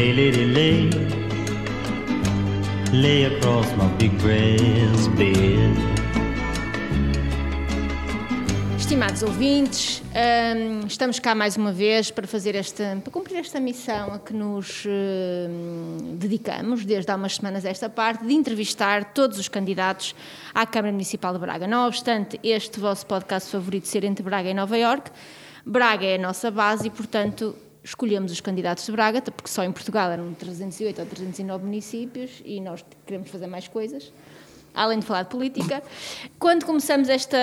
Lay, lady, lay. Lay across my big brass bed. Estimados ouvintes, hum, estamos cá mais uma vez para fazer esta, para cumprir esta missão a que nos hum, dedicamos desde há umas semanas esta parte de entrevistar todos os candidatos à Câmara Municipal de Braga. Não obstante este vosso podcast favorito ser entre Braga e Nova Iorque, Braga é a nossa base e, portanto, escolhemos os candidatos de Braga, porque só em Portugal eram 308 ou 309 municípios e nós queremos fazer mais coisas além de falar de política. Quando começamos esta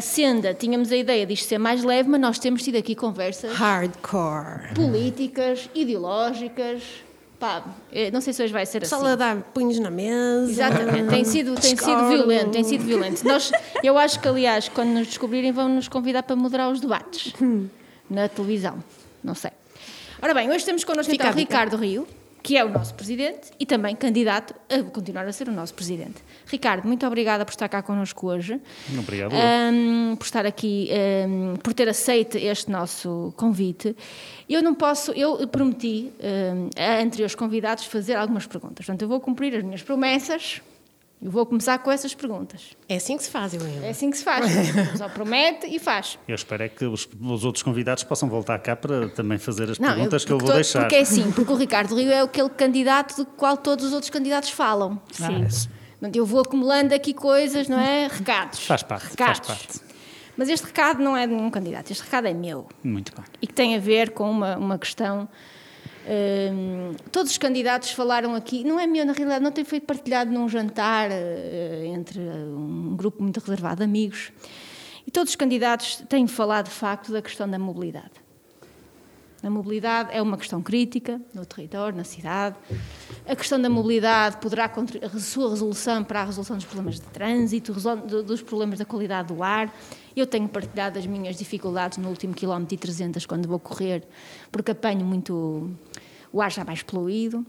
senda, tínhamos a ideia disto ser mais leve, mas nós temos tido aqui conversas Hardcore. políticas, ideológicas. Pá, eh, não sei se hoje vai ser assim. Só a dar punhos na mesa. Exatamente, tem sido, tem sido violento, tem sido violento. Nós, eu acho que, aliás, quando nos descobrirem, vão nos convidar para moderar os debates na televisão. Não sei. Ora bem, hoje temos connosco Fica então. Ricardo Rio, que é o nosso presidente e também candidato a continuar a ser o nosso presidente. Ricardo, muito obrigada por estar cá connosco hoje. Obrigado. Ahm, por estar aqui, ahm, por ter aceito este nosso convite. Eu não posso, eu prometi ahm, a anteriores convidados fazer algumas perguntas. Portanto, eu vou cumprir as minhas promessas e vou começar com essas perguntas. É assim que se faz, Helena. É assim que se faz. Só promete e faz. Eu espero é que os, os outros convidados possam voltar cá para também fazer as Não, perguntas que eu vou to- deixar. Porque é assim, porque o Ricardo Rio é aquele candidato do qual todos os outros candidatos falam. Ah, isso Portanto, Eu vou acumulando aqui coisas, não é? Recados. Faz parte, Recados. faz parte. Mas este recado não é de nenhum candidato, este recado é meu. Muito bem. e que tem a ver com uma, uma questão. Hum, todos os candidatos falaram aqui, não é meu, na realidade, não tem feito partilhado num jantar eh, entre um grupo muito reservado de amigos. E todos os candidatos têm falado, de facto, da questão da mobilidade. A mobilidade é uma questão crítica no território, na cidade. A questão da mobilidade poderá a sua resolução para a resolução dos problemas de trânsito, dos problemas da qualidade do ar. Eu tenho partilhado as minhas dificuldades no último quilómetro e 300 quando vou correr, porque apanho muito o ar já mais poluído.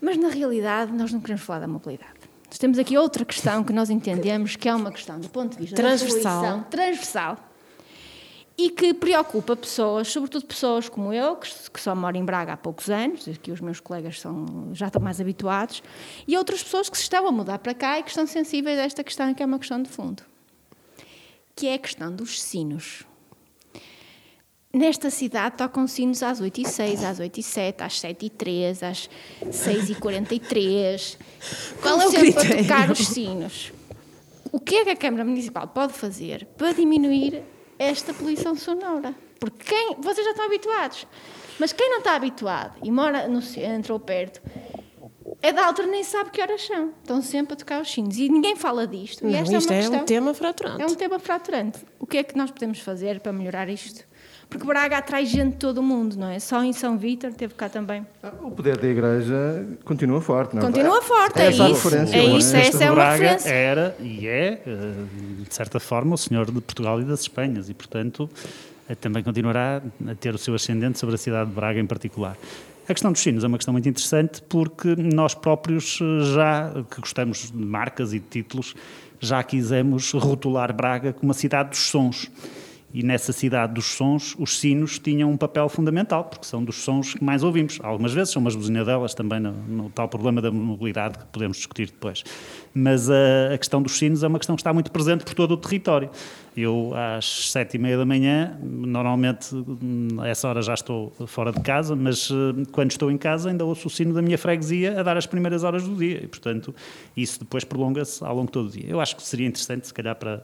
Mas na realidade nós não queremos falar da mobilidade. Nós temos aqui outra questão que nós entendemos que é uma questão do ponto de vista Transversal. da poluição transversal e que preocupa pessoas, sobretudo pessoas como eu, que, que só moro em Braga há poucos anos, que os meus colegas são, já estão mais habituados, e outras pessoas que se estão a mudar para cá e que estão sensíveis a esta questão, que é uma questão de fundo, que é a questão dos sinos. Nesta cidade tocam sinos às 8 e 6, às 8 e 7, às 7 e 3, às 6 e 43. Qual é o sempre critério? a tocar os sinos. O que é que a Câmara Municipal pode fazer para diminuir esta poluição sonora? Porque quem, vocês já estão habituados, mas quem não está habituado e mora no centro ou perto, é da altura nem sabe que horas são. Estão sempre a tocar os sinos e ninguém fala disto. e Não, esta isto é uma é questão. um tema fraturante. É um tema fraturante. O que é que nós podemos fazer para melhorar isto? Porque Braga atrai gente de todo o mundo, não é? Só em São Vítor teve cá também. O poder da Igreja continua forte, não é? Continua forte, é a isso. É é? isso, Este essa é uma Braga referência. era e é, eh, de certa forma, o senhor de Portugal e das Espanhas e, portanto, eh, também continuará a ter o seu ascendente sobre a cidade de Braga em particular. A questão dos sinos é uma questão muito interessante porque nós próprios eh, já, que gostamos de marcas e de títulos, já quisemos rotular Braga como a cidade dos sons. E nessa cidade dos sons, os sinos tinham um papel fundamental, porque são dos sons que mais ouvimos. Algumas vezes são umas buzinadelas também no, no tal problema da mobilidade que podemos discutir depois. Mas a, a questão dos sinos é uma questão que está muito presente por todo o território. Eu, às sete e meia da manhã, normalmente a essa hora já estou fora de casa, mas eh, quando estou em casa ainda ouço o sino da minha freguesia a dar as primeiras horas do dia. E, portanto, isso depois prolonga-se ao longo de todo o dia. Eu acho que seria interessante, se calhar, para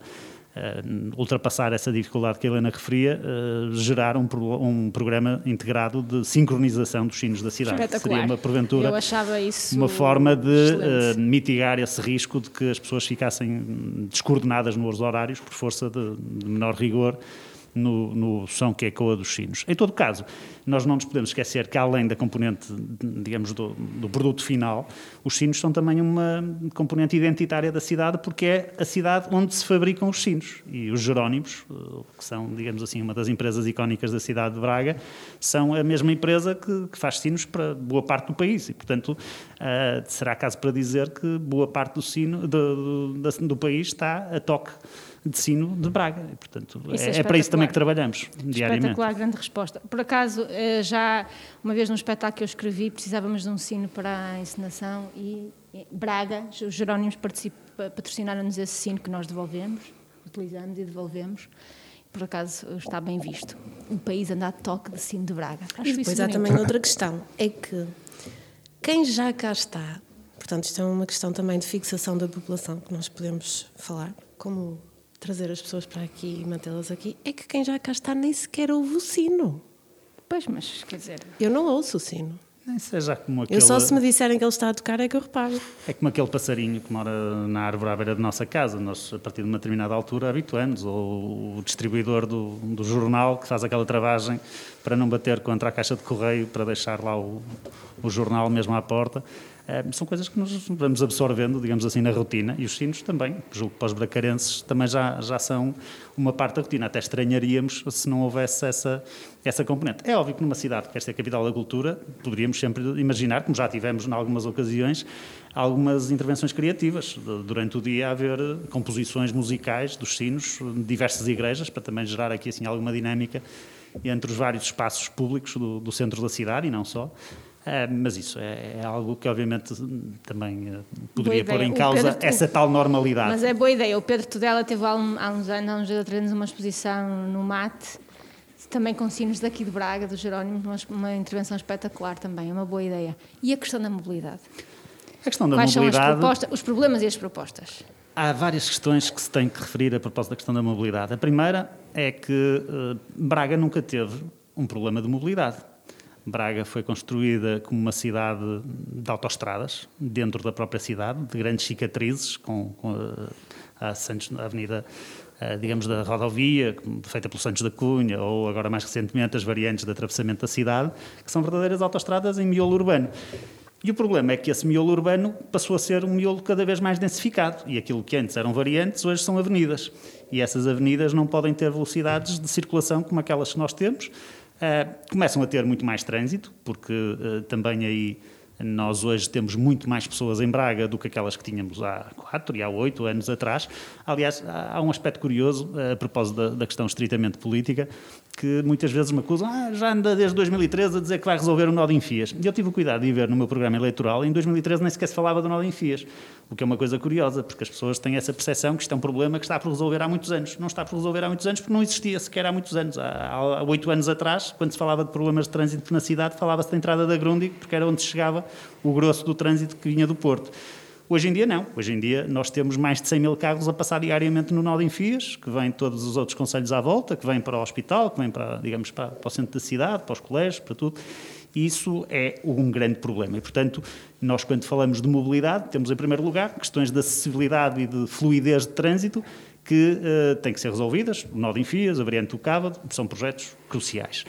ultrapassar essa dificuldade que a Helena referia, eh, gerar um, um programa integrado de sincronização dos sinos da cidade. Seria uma porventura uma forma de eh, mitigar esse risco de que as pessoas ficassem descoordenadas nos horários por força de, de menor rigor no, no som que ecoa dos sinos. Em todo caso, nós não nos podemos esquecer que além da componente, digamos, do, do produto final, os sinos são também uma componente identitária da cidade porque é a cidade onde se fabricam os sinos. E os Jerónimos, eh, que são, digamos assim, uma das empresas icónicas da cidade de Braga, são a mesma empresa que, que faz sinos para boa parte do país. E, portanto, ah, será caso para dizer que boa parte do sino do, do, do país está a toque de sino de Braga. E, portanto, Isso é é, é para isso também que trabalhamos diariamente. Espetacular, grande resposta. Por acaso, eh, já uma vez num espetáculo que eu escrevi, precisávamos de um sino para a encenação e Braga, os Jerónimos patrocinaram-nos esse sino que nós devolvemos, utilizamos e devolvemos. Por acaso está bem visto. O país anda a toque de sino de Braga. Acho E depois há bonito. também outra questão, é que quem já cá está, portanto isto é uma questão também de fixação da população que nós podemos falar, como trazer as pessoas para aqui e mantê-las aqui, é que quem já cá está nem sequer ouve o sino. Pois, mas quer dizer, Eu não ouço o sino. Nem seja como aquele, Eu só se me disserem que ele está a tocar é que eu reparo. É como aquele passarinho que mora na árvore à beira da nossa casa. Nós, a partir de uma determinada altura, habituamos. Ou o distribuidor do, do jornal que faz aquela travagem para não bater contra a caixa de correio, para deixar lá o, o jornal mesmo à porta. Eh, são coisas que nos vamos absorvendo, digamos assim, na rotina. E os sinos também, julgo que para os bracarenses também já, já são uma parte da rotina. Até estranharíamos se não houvesse essa, essa componente. É óbvio que numa cidade que quer ser capital da cultura, poderíamos sempre imaginar, como já tivemos em algumas ocasiões, algumas intervenções criativas. Durante o dia haver composições musicais dos sinos diversas igrejas, para também gerar aqui assim alguma dinâmica entre os vários espaços públicos do, do centro da cidade e não só. Eh, mas isso é, é algo que, obviamente, também eh, poderia pôr em causa Pedro- essa tal normalidade. Mas é boa ideia. O Pedro Tudela teve há, um- há uns anos, há uns outros anos, uma exposição no MAT, também com sinos daqui de Braga, do Jerónimo, uma, uma intervenção espetacular também, é uma boa ideia. E a questão da mobilidade? A questão da Quais são as mobilidade. propostas, os problemas e as propostas? Há várias questões que se tem que referir a propósito da questão da mobilidade. A primeira é que eh, Braga nunca teve um problema de mobilidade. Braga foi construída como uma cidade de autoestradas, dentro da própria cidade, de grandes cicatrizes, com, com a, a Santos, a avenida, eh, digamos, da rodovia, feita pelo Santos da Cunha, ou agora mais recentemente as variantes de atravessamento da cidade, que são verdadeiras autoestradas em miolo urbano. E o problema é que esse miolo urbano passou a ser um miolo cada vez mais densificado. E aquilo que antes eram variantes, hoje são avenidas. E essas avenidas não podem ter velocidades de circulação como aquelas que nós temos. Ah, começam a ter muito mais trânsito, porque ah, também aí nós hoje temos muito mais pessoas em Braga do que aquelas que tínhamos há quatro e há oito anos atrás. Aliás, há um aspecto curioso, a propósito da, da questão estritamente política, que muitas vezes me acusam, ah, já anda desde 2013 a dizer que vai resolver o nó de Enfias. E eu tive o cuidado de ver no meu programa eleitoral, em 2013 nem sequer se falava do nó de Enfias, o que é uma coisa curiosa, porque as pessoas têm essa percepção que isto é um problema que está por resolver há muitos anos. Não está por resolver há muitos anos porque não existia sequer há muitos anos. Há oito anos atrás, quando se falava de problemas de trânsito na cidade, falava-se da entrada da Grundig, porque era onde chegava o grosso do trânsito que vinha do Porto. Hoje em dia não. Hoje em dia nós temos mais de 100 mil carros a passar diariamente no nó de Enfias, que vêm todos os outros conselhos à volta, que vêm para o hospital, que vêm para, digamos, para, para o centro da cidade, para os colégios, para tudo. Isso é um grande problema. E, portanto, nós quando falamos de mobilidade, temos em primeiro lugar questões de acessibilidade e de fluidez de trânsito que eh, têm que ser resolvidas. O nó de Enfias, a variante do Cávado, são projetos cruciais.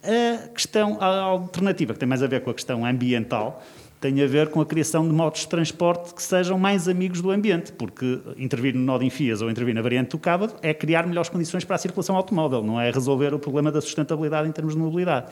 A questão a alternativa, que tem mais a ver com a questão ambiental, tem a ver com a criação de modos de transporte que sejam mais amigos do ambiente, porque intervir no nó de Enfias ou intervir na variante do Cávado é criar melhores condições para a circulação automóvel, não é resolver o problema da sustentabilidade em termos de mobilidade.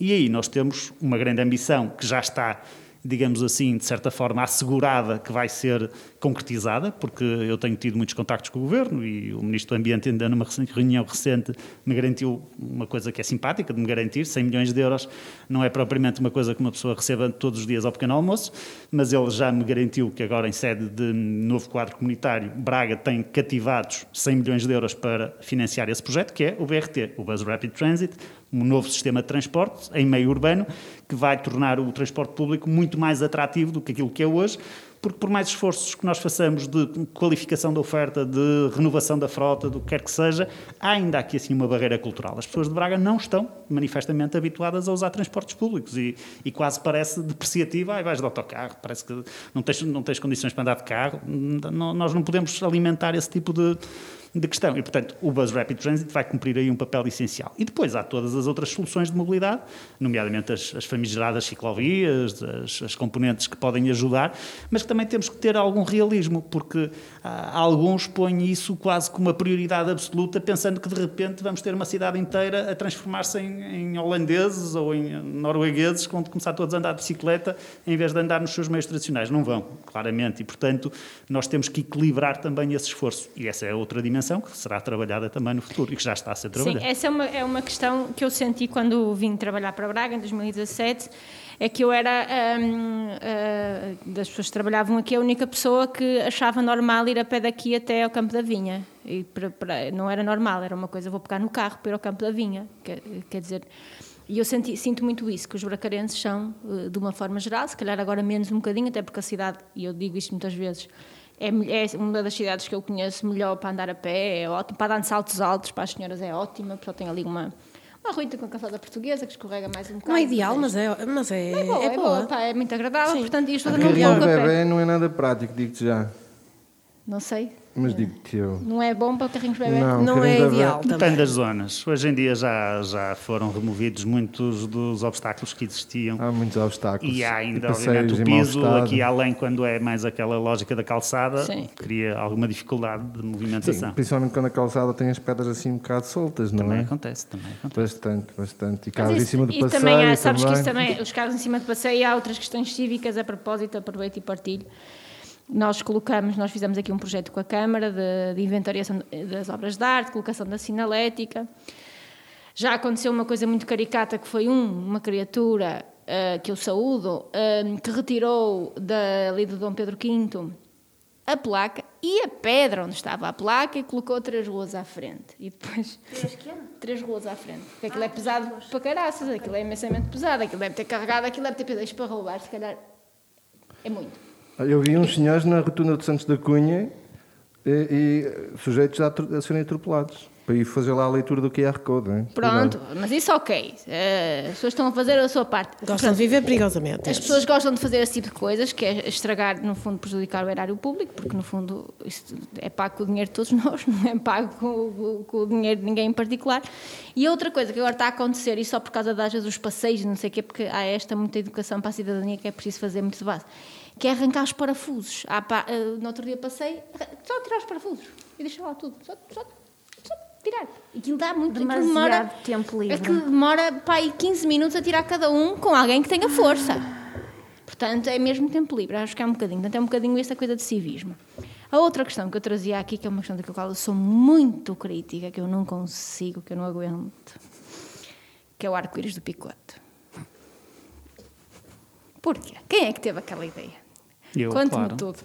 E aí nós temos uma grande ambição que já está digamos assim, de certa forma assegurada que vai ser concretizada, porque eu tenho tido muitos contactos com o Governo e o Ministro do Ambiente ainda numa reunião recente me garantiu uma coisa que é simpática, de me garantir 100 milhões de euros não é propriamente uma coisa que uma pessoa receba todos os dias ao pequeno almoço, mas ele já me garantiu que agora em sede de novo quadro comunitário, Braga tem cativados 100 milhões de euros para financiar esse projeto, que é o BRT, o Bus Rapid Transit, um novo sistema de transporte em meio urbano que vai tornar o transporte público muito mais atrativo do que aquilo que é hoje, porque por mais esforços que nós façamos de qualificação da oferta, de renovação da frota, do que quer que seja, há ainda aqui assim uma barreira cultural. As pessoas de Braga não estão manifestamente habituadas a usar transportes públicos e, e quase parece depreciativa, ah, vais de autocarro, parece que não tens, não tens condições para andar de carro, não, nós não podemos alimentar esse tipo de de questão. E, portanto, o Bus Rapid Transit vai cumprir aí um papel essencial. E depois há todas as outras soluções de mobilidade, nomeadamente as, as famigeradas ciclovias, as, as, componentes que podem ajudar, mas que também temos que ter algum realismo, porque ah, alguns põem isso quase como uma prioridade absoluta, pensando que de repente vamos ter uma cidade inteira a transformar-se em, em holandeses ou em noruegueses, quando começar todos a andar de bicicleta, em vez de andar nos seus meios tradicionais. Não vão, claramente. E, portanto, nós temos que equilibrar também esse esforço. E essa é outra dimensão que será trabalhada também no futuro e que já está a ser trabalhada. Sim, essa é uma, é uma questão que eu senti quando vim trabalhar para Braga em 2017 é que eu era hum, uh, das pessoas que trabalhavam aqui a única pessoa que achava normal ir a pé daqui até ao Campo da Vinha e para, para, não era normal era uma coisa vou pegar no carro para ir ao Campo da Vinha quer, quer dizer e eu senti, sinto muito isso, que os bracarenses são, uh, de uma forma geral, se calhar agora menos um bocadinho, até porque a cidade, e eu digo isto muitas vezes, é, é, uma das cidades que eu conheço melhor para andar a pé, é ótimo, para de saltos altos, para as senhoras é ótima, porque tem ali uma, uma ruína com café da portuguesa que escorrega mais um bocado. Não é ideal, mas é, mas é, é boa. É, é, boa. Pá, é muito agradável, Sim. portanto, isto fazer um bebê não é nada prático, digo-te já. Não sei. Mas digo-te eu. Não é bom para carrinhos bebê? Não, não é ideal também. Depende das zonas. Hoje em dia já, já foram removidos muitos dos obstáculos que existiam. Há muitos obstáculos. E há ainda, e obviamente, o piso aqui além, quando é mais aquela lógica da calçada, Sim. cria alguma dificuldade de movimentação. Sim, principalmente quando a calçada tem as pedras assim um bocado soltas, não também é? Acontece, também acontece. Bastante, bastante. E carros em cima do passeio. E também há, sabes também. que isso também, os carros em cima do passeio e há outras questões cívicas a propósito, aproveito e partilho nós colocamos, nós fizemos aqui um projeto com a Câmara de, de inventariação das obras de arte, colocação da sinalética. Já aconteceu uma coisa muito caricata que foi um, uma criatura uh, que eu saúdo, uh, que retirou da, ali do Dom Pedro V a placa e a pedra onde estava a placa e colocou três ruas à frente. E depois. Três Três ruas à frente. Porque aquilo é pesado para caraças, aquilo é imensamente pesado, aquilo deve ter carregado, aquilo deve ter pedras para roubar, se calhar. É muito. Eu vi uns senhores na rotunda de Santos da Cunha e, e sujeitos a, a, serem atropelados. Para ir fazer lá a leitura do QR Code. Hein? Pronto, mas isso ok. Uh, as pessoas estão a fazer a sua parte. Gostam Pronto, de viver perigosamente. As pessoas gostam de fazer esse tipo de coisas, que é estragar, no fundo, prejudicar o erário público, porque, no fundo, isso é pago com o dinheiro de todos nós, não é pago com, com o dinheiro de ninguém em particular. E outra coisa que agora está a acontecer, e só por causa das dos passeios, não sei o quê, porque há esta muita educação para a cidadania que é preciso fazer muito de base que é arrancar os parafusos. Há, uh, no outro dia passei, só tirar os parafusos e deixar lá tudo. Só, só, só tirar. Aquilo dá muito Demasiado demora, tempo livre. Aquilo demora para aí 15 minutos a tirar cada um com alguém que tenha força. Portanto, é mesmo tempo livre. Acho que é um bocadinho. Portanto, é um bocadinho esta coisa de civismo. A outra questão que eu trazia aqui, que é uma questão da qual eu sou muito crítica, que eu não consigo, que eu não aguento, que é o arco-íris do picote. Porquê? Quem é que teve aquela ideia? Conte-me claro. tudo.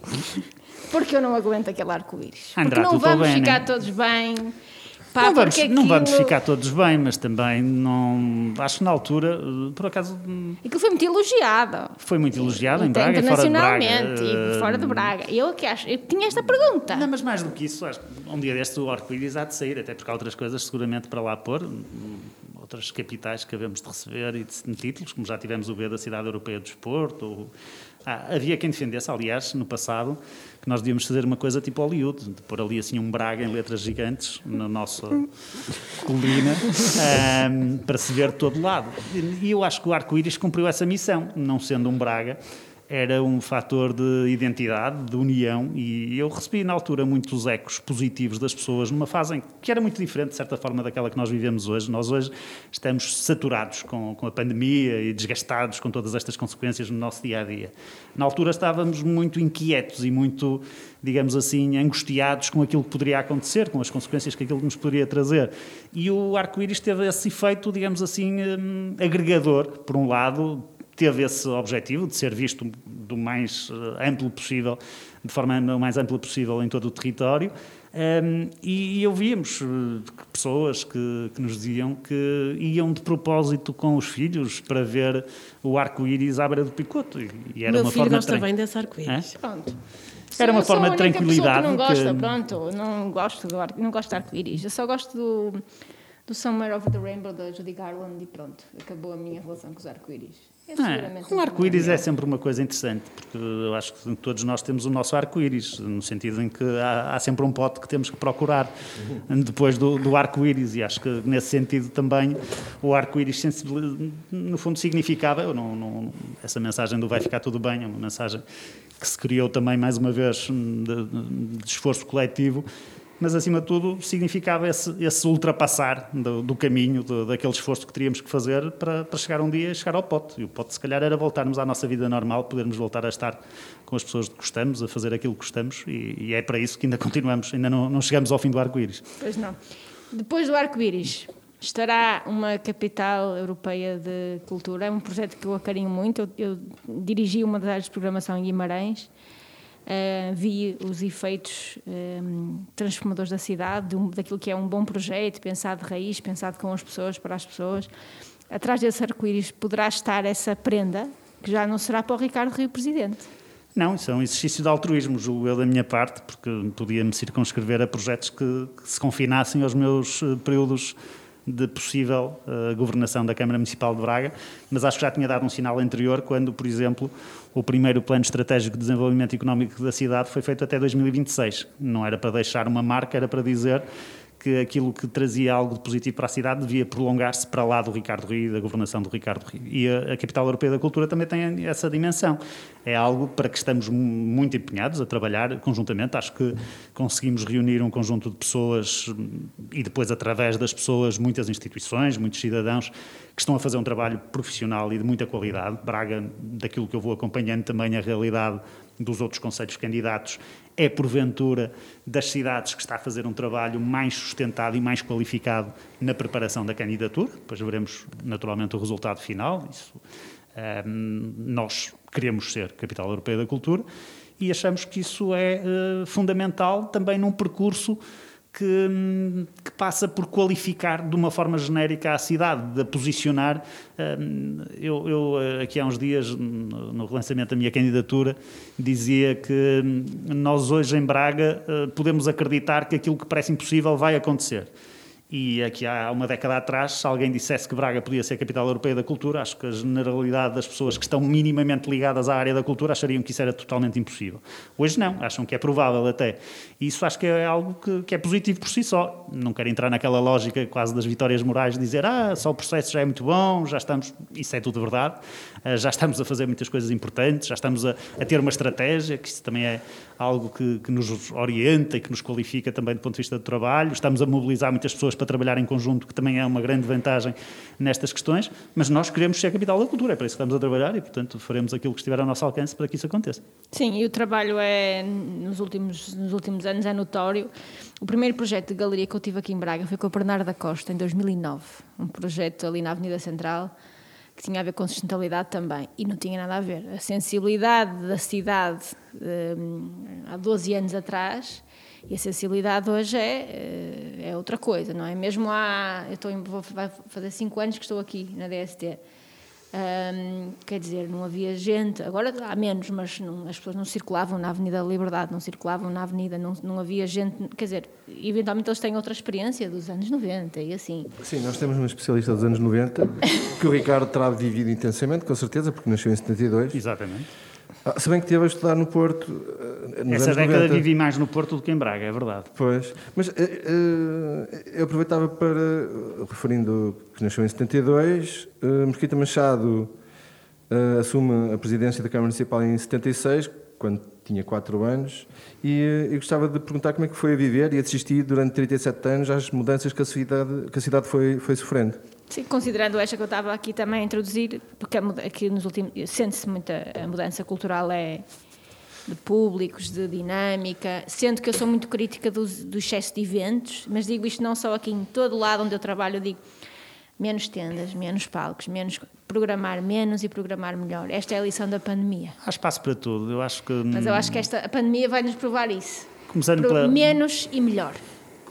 Porque eu não aguento aquele arco-íris. Porque não vamos bem, ficar né? todos bem. Pá, não, vamos, aquilo... não vamos ficar todos bem, mas também não. Acho que na altura, por acaso. Aquilo foi muito elogiado. Foi muito elogiado em Braga, internacionalmente e fora de Braga. Eu que acho, eu tinha esta pergunta. Não, mas mais do que isso, acho, um dia deste o arco-íris há de sair, até porque há outras coisas seguramente para lá pôr outras capitais que havemos de receber e de, de títulos, como já tivemos o B da Cidade Europeia do Desporto, ou ah, havia quem defendesse, aliás, no passado, que nós devíamos fazer uma coisa tipo Hollywood, de pôr ali assim um Braga em letras gigantes na nossa colina, um, para se ver de todo lado. E eu acho que o arco-íris cumpriu essa missão, não sendo um Braga era um fator de identidade, de união, e eu recebi na altura muitos ecos positivos das pessoas numa fase que era muito diferente, de certa forma, daquela que nós vivemos hoje. Nós hoje estamos saturados com, com a pandemia e desgastados com todas estas consequências no nosso dia a dia. Na altura estávamos muito inquietos e muito, digamos assim, angustiados com aquilo que poderia acontecer, com as consequências que aquilo nos poderia trazer. E o arco-íris teve esse efeito, digamos assim, hum, agregador, por um lado, teve esse objetivo de ser visto do mais eh, amplo possível, de forma o mais ampla possível em todo o território. Um, e, e ouvíamos uh, pessoas que, que, nos diziam que iam de propósito com os filhos para ver o arco-íris à beira do picoto. E, e era Meu uma filho forma gosta bem desse arco-íris. Pronto. Era uma forma de tranquilidade. não gosta, que... pronto, não gosto do arco, não gosto de arco-íris. Eu só gosto do, do Somewhere Over the Rainbow da Judy Garland e pronto, acabou a minha relação com os arco-íris. É é? Um arco-íris problema. é sempre uma coisa interessante, porque eu acho que todos nós temos o nosso arco-íris, no sentido em que há, há sempre um pote que temos que procurar depois do, do arco-íris, e acho que nesse sentido também o arco-íris, no fundo, significava, eu não, não- essa mensagem do vai ficar tudo bem, é uma mensagem que se criou também, mais uma vez, de, de esforço coletivo, mas acima de tudo significava esse, esse ultrapassar do, do caminho, do- daquele esforço que teríamos que fazer para, para chegar um dia chegar ao pote. E o pote, se calhar, era voltarmos à nossa vida normal, podermos voltar a estar com as pessoas que gostamos, a fazer aquilo que gostamos, e, e é para isso que ainda continuamos, ainda não, não chegamos ao fim do arco-íris. Pois não. Depois do arco-íris, estará uma capital europeia de cultura. É um projeto que eu acarinho muito. Eu, eu dirigi uma das áreas de programação em Guimarães. Eh, vi os efeitos eh, transformadores da cidade, de um- daquilo que é um bom projeto, pensado de raiz, pensado com as pessoas, para as pessoas. Atrás desse arco-íris poderá estar essa prenda, que já não será para o Ricardo Rio Presidente. Não, isso é um exercício de altruísmo, julgo eu da minha parte, porque podia-me circunscrever a projetos que, que se confinassem aos meus eh, períodos de possível eh, governação da Câmara Municipal de Braga, mas acho que já tinha dado um sinal anterior quando, por exemplo, o primeiro plano estratégico de desenvolvimento económico da cidade foi feito até 2026. Não era para deixar uma marca, era para dizer que aquilo que trazia algo de positivo para a cidade devia prolongar-se para lá do Ricardo Rio e da governação do Ricardo Rio. E a, a Capital Europeia da Cultura também tem essa dimensão. É algo para que estamos mu- muito empenhados a trabalhar conjuntamente. Acho que conseguimos reunir um conjunto de pessoas hum, e depois, através das pessoas, muitas instituições, muitos cidadãos que estão a fazer um trabalho profissional e de muita qualidade. Braga, daquilo que eu vou acompanhando também a realidade dos outros conselhos candidatos, é porventura das cidades que está a fazer um trabalho mais sustentado e mais qualificado na preparação da candidatura. Depois veremos naturalmente o resultado final. Isso, ehm, nós queremos ser capital europeia da cultura e achamos que isso é eh, fundamental também num percurso que, que passa por qualificar de uma forma genérica a cidade, de a posicionar. Eu, eu, eh, aqui há uns dias, no no relançamento da minha candidatura, dizia que hum, nós hoje em Braga eh, podemos acreditar que aquilo que parece impossível vai acontecer. E aqui há uma década atrás, se alguém dissesse que Braga podia ser a capital europeia da cultura, acho que a generalidade das pessoas que estão minimamente ligadas à área da cultura achariam que isso era totalmente impossível. Hoje não, acham que é provável até. E isso acho que é algo que, que é positivo por si só. Não quero entrar naquela lógica quase das vitórias morais de dizer ah, só o processo já é muito bom, já estamos. Isso é tudo verdade. Ah, Já estamos a fazer muitas coisas importantes, já estamos a, a ter uma estratégia, que isso também é algo que, que nos orienta e que nos qualifica também do ponto de vista do trabalho. Estamos a mobilizar muitas pessoas para trabalhar em conjunto, que também é uma grande vantagem nestas questões, mas nós queremos ser a capital da cultura, é para isso que estamos a trabalhar e, portanto, faremos aquilo que estiver ao nosso alcance para que isso aconteça. Sim, e o trabalho é, nos últimos, nos últimos anos, é notório. O primeiro projeto de galeria que eu tive aqui em Braga foi com a Bernardo da Costa, em 2009. Um projeto ali na Avenida Central, que tinha a ver com sustentabilidade também. E não tinha nada a ver. A sensibilidade da cidade hum, há 12 anos atrás e a sensibilidade hoje é, eh, é outra coisa, não é? Mesmo há. Eu estou vou, fazer 5 anos que estou aqui na DST. Hum, quer dizer, não havia gente, agora há menos, mas não- as pessoas não circulavam na Avenida da Liberdade, não circulavam na Avenida, não, não havia gente, quer dizer, eventualmente eles têm outra experiência dos anos 90 e assim. Sim, nós temos uma especialista dos anos 90 que o Ricardo terá vivido intensamente, com certeza, porque nasceu em 72. Exatamente. Ah, se bem que esteve a estudar no Porto eh, nos Essa década 90. vivi mais no Porto do que em Braga, é verdade. Pois, mas eh, eh, eu aproveitava para, eh, referindo que nasceu em 72, eh, Mesquita Machado eh, assume a presidência da Câmara Municipal em 76, quando tinha 4 anos, e eh, eu gostava de perguntar como é que foi a viver e a assistir durante 37 anos às mudanças que a cidade, que a cidade foi, foi sofrendo. Sim, considerando esta que eu estava aqui também a introduzir, porque aqui nos últimos sente-se muita a mudança cultural é de públicos, de dinâmica, sendo que eu sou muito crítica do, do excesso de eventos, mas digo isto não só aqui em todo lado onde eu trabalho, eu digo menos tendas, menos palcos, menos programar menos e programar melhor. Esta é a lição da pandemia. Há espaço para tudo. Eu acho que. Mas eu acho que esta a pandemia vai nos provar isso. Começando Pro- pela, Menos e melhor.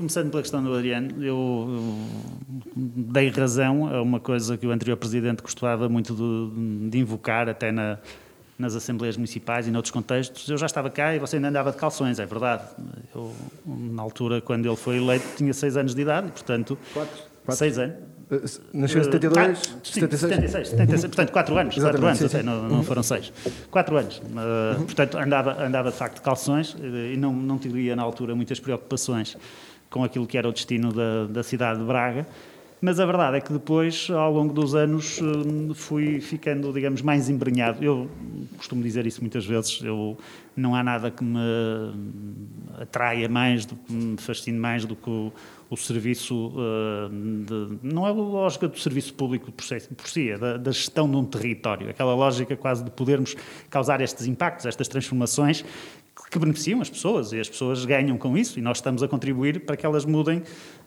Começando pela questão do Adriano, eu, dei razão a uma coisa que o anterior presidente gostava muito de, de invocar, até na, nas assembleias municipais e noutros contextos. Eu já estava cá e você ainda andava de calções, é verdade. Eu, na altura, quando ele foi eleito, tinha seis anos de idade portanto. Quatro. Quatro. Seis anos. Eh, Nasceu em 72, Ah, sim, 76? 76, 76, portanto, 4 anos. Exatamente, quatro anos sim, até, sim. não, não foram 6. 4 anos. Uh, Portanto, andava, andava de facto de calções eh, e não, não teria na altura muitas preocupações com aquilo que era o destino da, da cidade de Braga. Mas a verdade é que depois, ao longo dos anos, eh, fui ficando, digamos, mais embrenhado. Eu costumo dizer isso muitas vezes. Eu, não há nada que me atraia mais, do, que me fascine mais do que o, o serviço. eh, de- não é a lógica do serviço público por si, por si, é da, da gestão de um território. Aquela lógica quase de podermos causar estes impactos, estas transformações que beneficiam as pessoas e as pessoas ganham com isso e nós estamos a contribuir para que elas mudem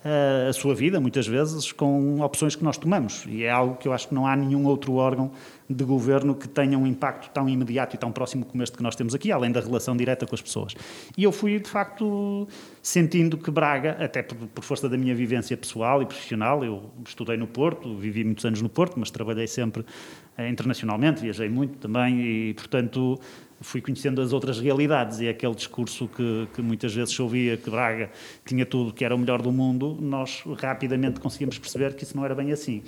eh, a sua vida, muitas vezes, com opções que nós tomamos. E é algo que eu acho que não há nenhum outro órgão de governo que tenha um impacto tão imediato e tão próximo como este que nós temos aqui, além da relação direta com as pessoas. E eu fui, de facto, sentindo que Braga, até por, por força da minha vivência pessoal e profissional, eu estudei no Porto, vivi muitos anos no Porto, mas trabalhei sempre eh, internacionalmente, viajei muito também e, portanto, fui conhecendo as outras realidades e aquele discurso que, que muitas vezes ouvia que Braga tinha tudo que era o melhor do mundo, nós rapidamente conseguimos perceber que isso não era bem assim.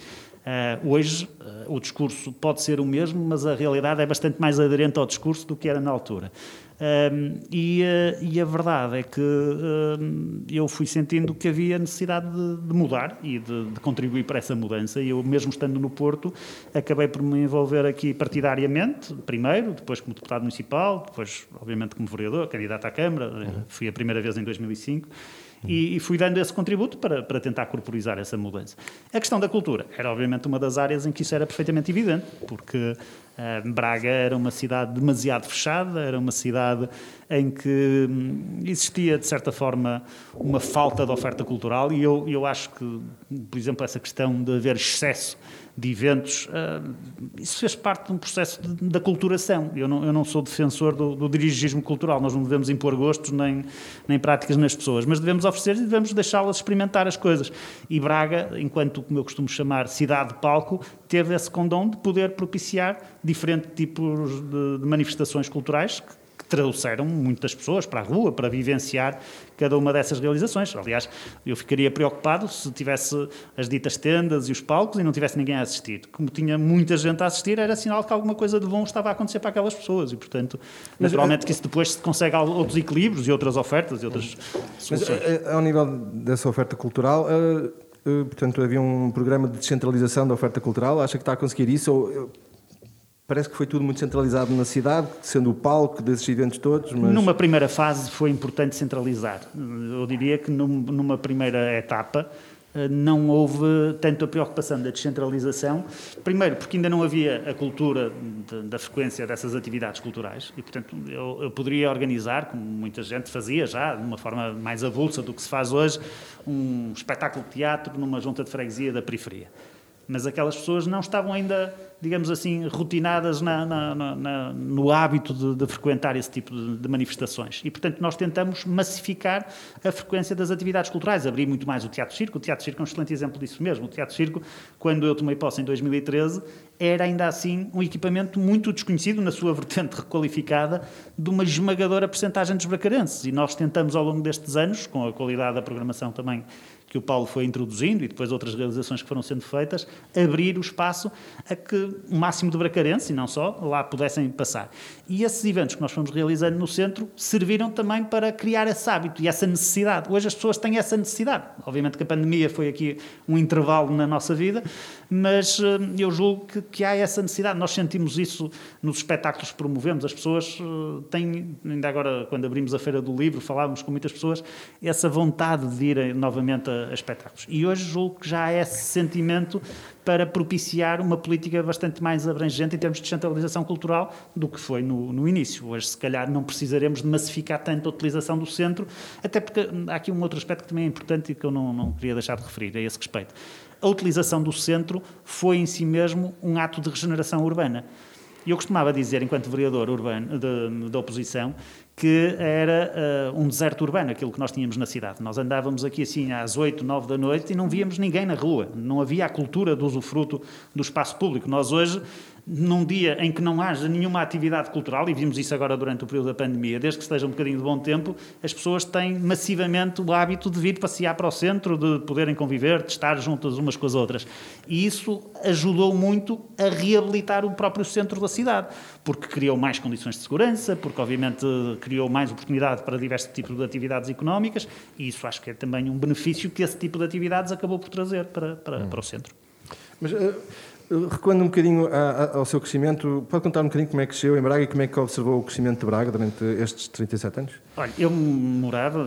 Ah, hoje ah, o discurso pode ser o mesmo, mas a realidade é bastante mais aderente ao discurso do que era na altura. Ahm, e, ah, e a verdade é que ahm, eu fui sentindo que havia necessidade de, de mudar e de, de contribuir para essa mudança. E eu, mesmo estando no Porto, acabei por me envolver aqui partidariamente, primeiro, depois como deputado municipal, depois, obviamente, como vereador, candidato à Câmara. Fui a primeira vez em 2005 e, e fui dando esse contributo para, para tentar corporizar essa mudança. A questão da cultura era, obviamente, uma das áreas em que isso era perfeitamente evidente, porque eh, Braga era uma cidade demasiado fechada, era uma cidade em que hum, existia, de certa forma, uma falta de oferta cultural e eu, eu acho que, por exemplo, essa questão de haver excesso de eventos, ah, isso fez parte de um processo da culturação. Eu não, eu não sou defensor do, do dirigismo cultural, nós não devemos impor gostos nem, nem práticas nas pessoas, mas devemos oferecer e devemos deixá-las experimentar as coisas. E Braga, enquanto, como eu costumo chamar, cidade de palco, teve esse condom de poder propiciar diferentes tipos de, de manifestações culturais que, que trouxeram muitas pessoas para a rua para vivenciar cada uma dessas realizações. Aliás, eu ficaria preocupado se tivesse as ditas tendas e os palcos e não tivesse ninguém a assistir. Como tinha muita gente a assistir, era sinal que alguma coisa de bom estava a acontecer para aquelas pessoas e, portanto, Mas, naturalmente que isso depois se consegue outros equilíbrios e outras ofertas e outras Mas soluções. eh, eh, ao nível dessa oferta cultural, eh, eh, portanto, havia um programa de descentralização da oferta cultural. Acha que está a conseguir isso? Ou, eh, parece que foi tudo muito centralizado na cidade, sendo o palco desses eventos todos, mas... Numa primeira fase foi importante centralizar. Eu diria que num- numa primeira etapa eh, não houve tanta preocupação da descentralização. Primeiro, porque ainda não havia a cultura de- da frequência dessas atividades culturais e, portanto, eu, eu poderia organizar, como muita gente fazia já, de uma forma mais avulsa do que se faz hoje, um espetáculo de teatro numa junta de freguesia da periferia mas aquelas pessoas não estavam ainda, digamos assim, rotinadas na- na- na- no hábito de, de frequentar esse tipo de, de manifestações. E, portanto, nós tentamos massificar a frequência das atividades culturais, abrir muito mais o Teatro Circo. O Teatro Circo é um excelente exemplo disso mesmo. O Teatro Circo, quando eu tomei posse em 2013, era ainda assim um equipamento muito desconhecido na sua vertente requalificada de uma esmagadora percentagem dos bracarenses. E nós tentamos, ao longo destes anos, com a qualidade da programação também que o Paulo foi introduzindo e depois outras realizações que foram sendo feitas, abrir o espaço a que o máximo de bracarenses, e não só, lá pudessem passar. E esses eventos que nós fomos realizando no centro serviram também para criar esse hábito e essa necessidade. Hoje as pessoas têm essa necessidade. Obviamente que a pandemia foi aqui um intervalo na nossa vida, mas eh, eu julgo que, que há essa necessidade. Nós sentimos isso nos espetáculos que promovemos. As pessoas eh, têm, ainda agora, quando abrimos a Feira do Livro, falávamos com muitas pessoas, essa vontade de irem novamente a, a espetáculos. E hoje julgo que já há esse sentimento para propiciar uma política bastante mais abrangente em termos de descentralização cultural do que foi no, no início. Hoje, se calhar, não precisaremos de massificar tanto a utilização do centro, até porque há aqui um outro aspecto que também é importante e que eu não, não queria deixar de referir a esse respeito. A utilização do centro foi em si mesmo um ato de regeneração urbana. E eu costumava dizer, enquanto vereador urbano da oposição, que era eh, um deserto urbano, aquilo que nós tínhamos na cidade. Nós andávamos aqui assim às 8, 9 da noite e não víamos ninguém na rua. Não havia a cultura do usufruto do espaço público. Nós hoje num dia em que não haja nenhuma atividade cultural, e vimos isso agora durante o período da pandemia, desde que esteja um bocadinho de bom tempo, as pessoas têm massivamente o hábito de vir passear para o centro, de poderem conviver, de estar juntas umas com as outras. E isso ajudou muito a reabilitar o próprio centro da cidade, porque criou mais condições de segurança, porque obviamente criou mais oportunidade para diversos tipos de atividades económicas, e isso acho que é também um benefício que esse tipo de atividades acabou por trazer para, para, hum. para o centro. Mas, uh Recuando um bocadinho ao seu crescimento, pode contar um bocadinho como é que cresceu em Braga e como é que observou o crescimento de Braga durante estes 37 anos? Olha, eu morava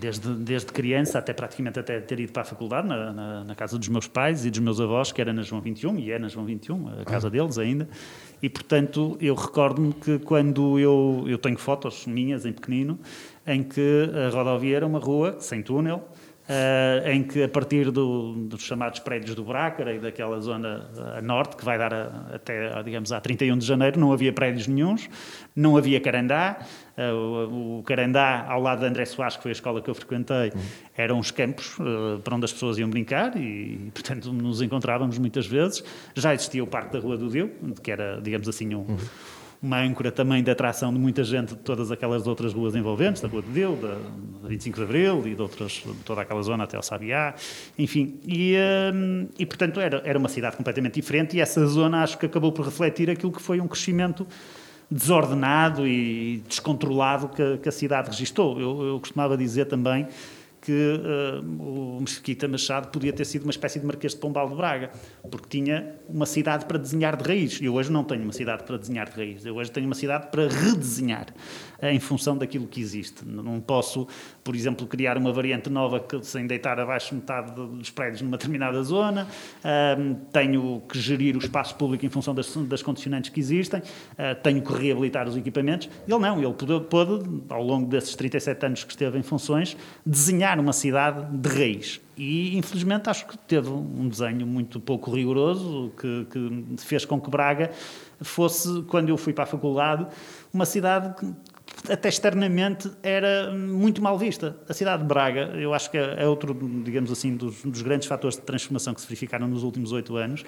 desde, desde criança até praticamente até ter ido para a faculdade, na, na, na, casa dos meus pais e dos meus avós, que era na João 21, e é na João 21, a casa ah. deles ainda, e portanto eu recordo-me que quando eu, eu tenho fotos minhas em pequenino, em que a rodovia era uma rua sem túnel, Uh, em que a partir do, dos chamados prédios do Brácara e daquela zona a norte, que vai dar a, até, digamos, a 31 de janeiro, não havia prédios nenhums, não havia Carandá, uh, o, o, Carandá, ao lado de André Soares, que foi a escola que eu frequentei, uhum. eram uns campos uh, para onde as pessoas iam brincar e, portanto, nos encontrávamos muitas vezes. Já existia o Parque da Rua do Deu, que era, digamos assim, um... Uhum uma âncora também de atração de muita gente de todas aquelas outras ruas envolventes, da Rua de Deu, da 25 de Abril e de, outras, de toda aquela zona até o Sabiá, enfim. E, hum, e, portanto, era, era uma cidade completamente diferente e essa zona acho que acabou por refletir aquilo que foi um crescimento desordenado e descontrolado que, que a cidade registrou. Eu, eu costumava dizer também que uh, o Mesquita Machado podia ter sido uma espécie de Marquês de Pombal de Braga, porque tinha uma cidade para desenhar de raiz. Eu hoje não tenho uma cidade para desenhar de raiz, eu hoje tenho uma cidade para redesenhar em função daquilo que existe. Não posso, por exemplo, criar uma variante nova que, sem deitar abaixo metade dos prédios numa determinada zona, uh, tenho que gerir o espaço público em função das, das condicionantes que existem, tenho que reabilitar os equipamentos. Ele não, ele pôde, pôde, ao longo desses 37 anos que esteve em funções, desenhar uma cidade de raiz. E, infelizmente, acho que teve um desenho muito pouco rigoroso, que, que fez com que Braga fosse, quando eu fui para a faculdade, uma cidade que até externamente era muito mal vista. A cidade de Braga, eu acho que é outro, digamos assim, dos, dos grandes fatores de transformação que se verificaram nos últimos oito anos.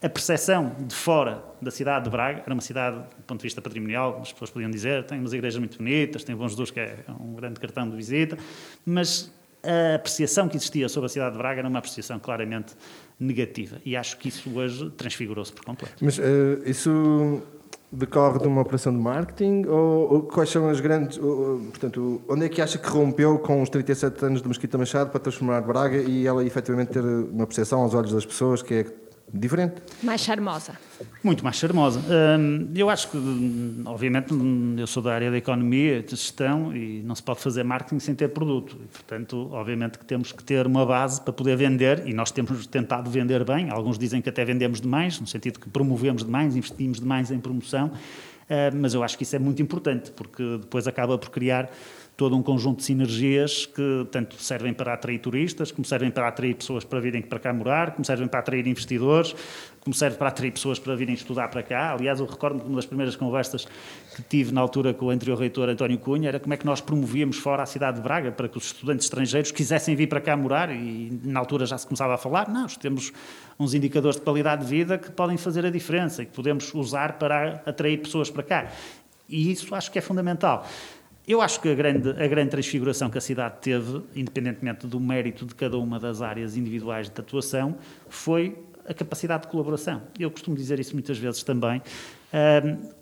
A percepção de fora da cidade de Braga era uma cidade, do ponto de vista patrimonial, as pessoas podiam dizer, tem umas igrejas muito bonitas, tem Bom Jesus, que é um grande cartão de visita, mas a apreciação que existia sobre a cidade de Braga era uma apreciação claramente negativa. E acho que isso hoje transfigurou-se por completo. Mas uh, isso decorre de uma operação de marketing ou, ou quais são as grandes. Ou, portanto, onde é que acha que rompeu com os 37 anos de Mesquita Machado para transformar Braga e ela efetivamente ter uma percepção aos olhos das pessoas que é diferente. Mais charmosa. Muito mais charmosa. Hum, eu acho que, obviamente, eu sou da área da economia, de gestão, e não se pode fazer marketing sem ter produto. E, portanto, obviamente que temos que ter uma base para poder vender, e nós temos tentado vender bem. Alguns dizem que até vendemos demais, no sentido que promovemos demais, investimos demais em promoção, hum, mas eu acho que isso é muito importante, porque depois acaba por criar todo um conjunto de sinergias que tanto servem para atrair turistas, como servem para atrair pessoas para virem para cá morar, como servem para atrair investidores, como serve para atrair pessoas para virem estudar para cá. Aliás, eu recordo que uma das primeiras conversas que tive na altura com o anterior reitor António Cunha era como é que nós promovíamos fora a cidade de Braga para que os estudantes estrangeiros quisessem vir para cá morar e na altura já se começava a falar, nós temos uns indicadores de qualidade de vida que podem fazer a diferença e que podemos usar para atrair pessoas para cá. E isso acho que é fundamental. Eu acho que a grande, a grande transfiguração que a cidade teve, independentemente do mérito de cada uma das áreas individuais de atuação, foi a capacidade de colaboração. Eu costumo dizer isso muitas vezes também.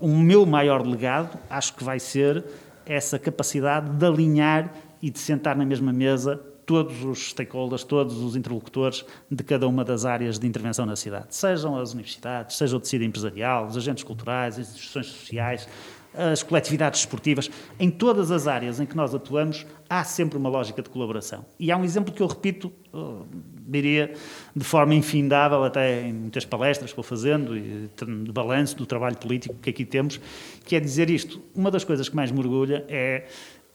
Um, o meu maior legado acho que vai ser essa capacidade de alinhar e de sentar na mesma mesa todos os stakeholders, todos os interlocutores de cada uma das áreas de intervenção na cidade. Sejam as universidades, seja o tecido empresarial, os agentes culturais, as instituições sociais, as coletividades esportivas, em todas as áreas em que nós atuamos, há sempre uma lógica de colaboração. E há um exemplo que eu repito, eu diria, de forma infindável, até em muitas palestras que vou fazendo, e de balanço do trabalho político que aqui temos, que é dizer isto. Uma das coisas que mais me orgulha é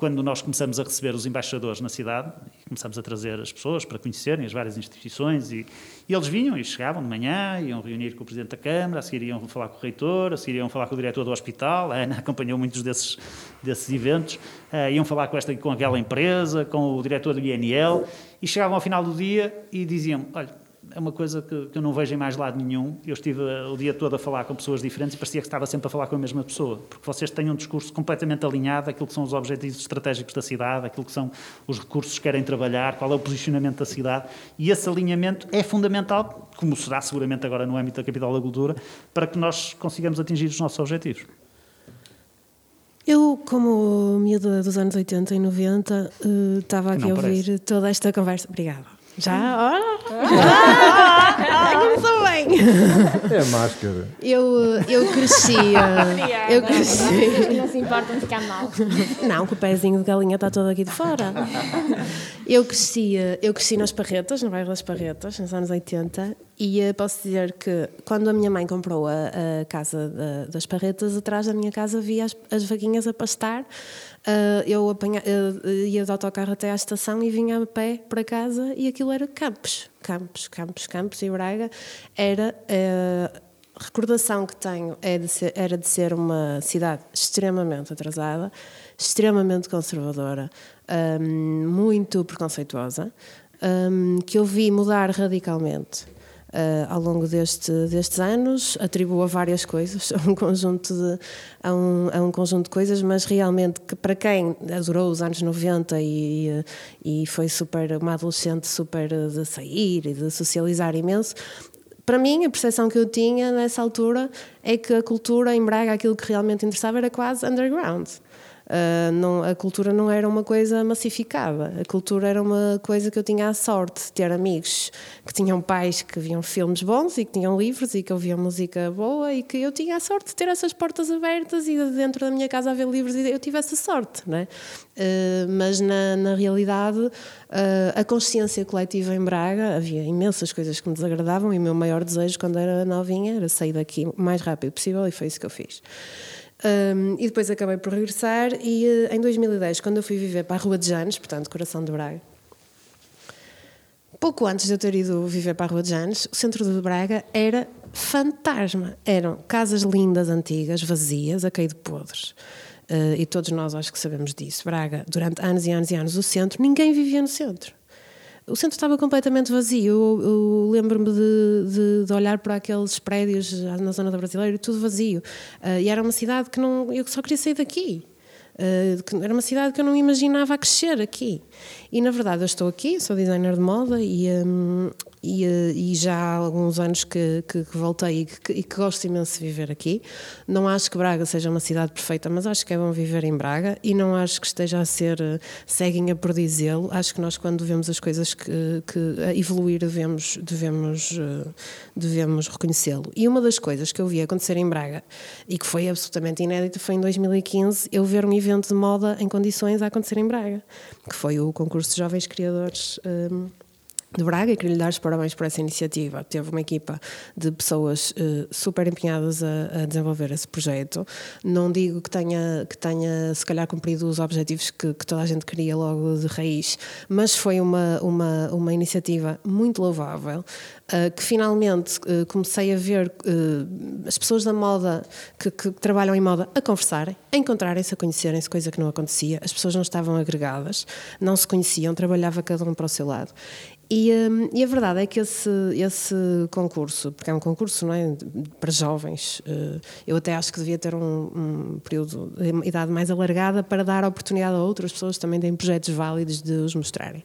quando nós começamos a receber os embaixadores na cidade, começamos a trazer as pessoas para conhecerem as várias instituições, e, e, eles vinham e chegavam de manhã, iam reunir com o Presidente da Câmara, a seguir iam falar com o Reitor, a seguir iam falar com o Diretor do Hospital, a Ana acompanhou muitos desses, desses eventos, uh, iam falar com, esta, com aquela empresa, com o Diretor do INL, e chegavam ao final do dia e diziam, olha, é uma coisa que, que, eu não vejo em mais lado nenhum. Eu estive o dia todo a falar com pessoas diferentes e parecia que estava sempre a falar com a mesma pessoa, porque vocês têm um discurso completamente alinhado àquilo que são os objetivos estratégicos da cidade, aquilo que são os recursos que querem trabalhar, qual é o posicionamento da cidade, e esse alinhamento é fundamental, como será seguramente agora no âmbito da capital da cultura, para que nós consigamos atingir os nossos objetivos. Eu, como miúda dos anos 80 e 90, uh, estava aqui a ouvir toda esta conversa. Obrigada. Já? Ah, começou bem. É máscara. Eu, eu crescia. eu cresci. Importam ficar mal. Não, que o pezinho de galinha está todo aqui de fora. Eu crescia, eu cresci nas Parretas, no bairro das Parretas, nos anos 80, e uh, posso dizer que quando a minha mãe comprou a, a casa da, das Parretas, atrás da minha casa via as, as vaguinhas a pastar Uh, eu apanha, uh, ia de autocarro até à estação e vinha a pé para casa e aquilo era Campos, Campos, Campos, Campos e Braga. Era uh, recordação que tenho é de ser, era de ser uma cidade extremamente atrasada, extremamente conservadora, um, muito preconceituosa, um, que eu vi mudar radicalmente uh, ao longo deste, destes anos, atribuo a várias coisas, a um conjunto de, a um, a um conjunto de coisas, mas realmente que para quem adorou os anos 90 e, e foi super uma adolescente super de sair e de socializar imenso, para mim, a percepção que eu tinha nessa altura é que a cultura em Braga, aquilo que realmente interessava era quase underground. Uh, não, a cultura não era uma coisa massificada. A cultura era uma coisa que eu tinha a sorte de ter amigos que tinham pais que viam filmes bons e que tinham livros e que ouviam música boa e que eu tinha a sorte de ter essas portas abertas e de dentro da minha casa haver livros e eu tive essa sorte, não é? Uh, mas na, na realidade, uh, a consciência coletiva em Braga, havia imensas coisas que me desagradavam e o meu maior desejo quando era novinha era sair daqui o mais rápido possível e foi isso que eu fiz. Um, e depois acabei por regressar e uh, em 2010, quando eu fui viver para a Rua de Janes, portanto, coração de Braga, pouco antes de eu ter ido viver para a Rua de Janes, o centro de Braga era fantasma. Eram casas lindas, antigas, vazias, a cair de podres. Uh, e todos nós acho que sabemos disso. Braga, durante anos e anos e anos, o centro, ninguém vivia no centro o centro estava completamente vazio. Eu, eu lembro-me de, de, de, olhar para aqueles prédios na zona da Brasileira, tudo vazio. Uh, e era uma cidade que não, eu só queria sair daqui. Uh, era uma cidade que eu não imaginava a crescer aqui. E na verdade eu estou aqui, sou designer de moda e, um, e, eh, e, já há alguns anos que, que, que voltei e que, e que, gosto imenso de viver aqui. Não acho que Braga seja uma cidade perfeita, mas acho que é bom viver em Braga e não acho que esteja a ser eh, ceguinha por dizê-lo. Acho que nós, quando vemos as coisas que, que evoluir, devemos, devemos, eh, devemos reconhecê-lo. E uma das coisas que eu vi acontecer em Braga e que foi absolutamente inédito foi em 2015 eu ver um evento de moda em condições a acontecer em Braga, que foi o concurso de jovens criadores. Um, de Braga e queria lhe dar os parabéns por essa iniciativa. Teve uma equipa de pessoas uh, super empenhadas a, a, desenvolver esse projeto. Não digo que tenha, que tenha se calhar cumprido os objetivos que, que toda a gente queria logo de raiz, mas foi uma, uma, uma iniciativa muito louvável, uh, que finalmente uh, comecei a ver as pessoas da moda que, que, trabalham em moda a conversarem, a encontrarem-se, a conhecerem-se, coisa que não acontecia. As pessoas não estavam agregadas, não se conheciam, trabalhava cada um para o seu lado. E, um, e, a verdade é que esse, esse concurso, porque é um concurso não é, para jovens, uh, eu até acho que devia ter um, um, período de idade mais alargada para dar oportunidade a outras pessoas também terem projetos válidos de os mostrarem.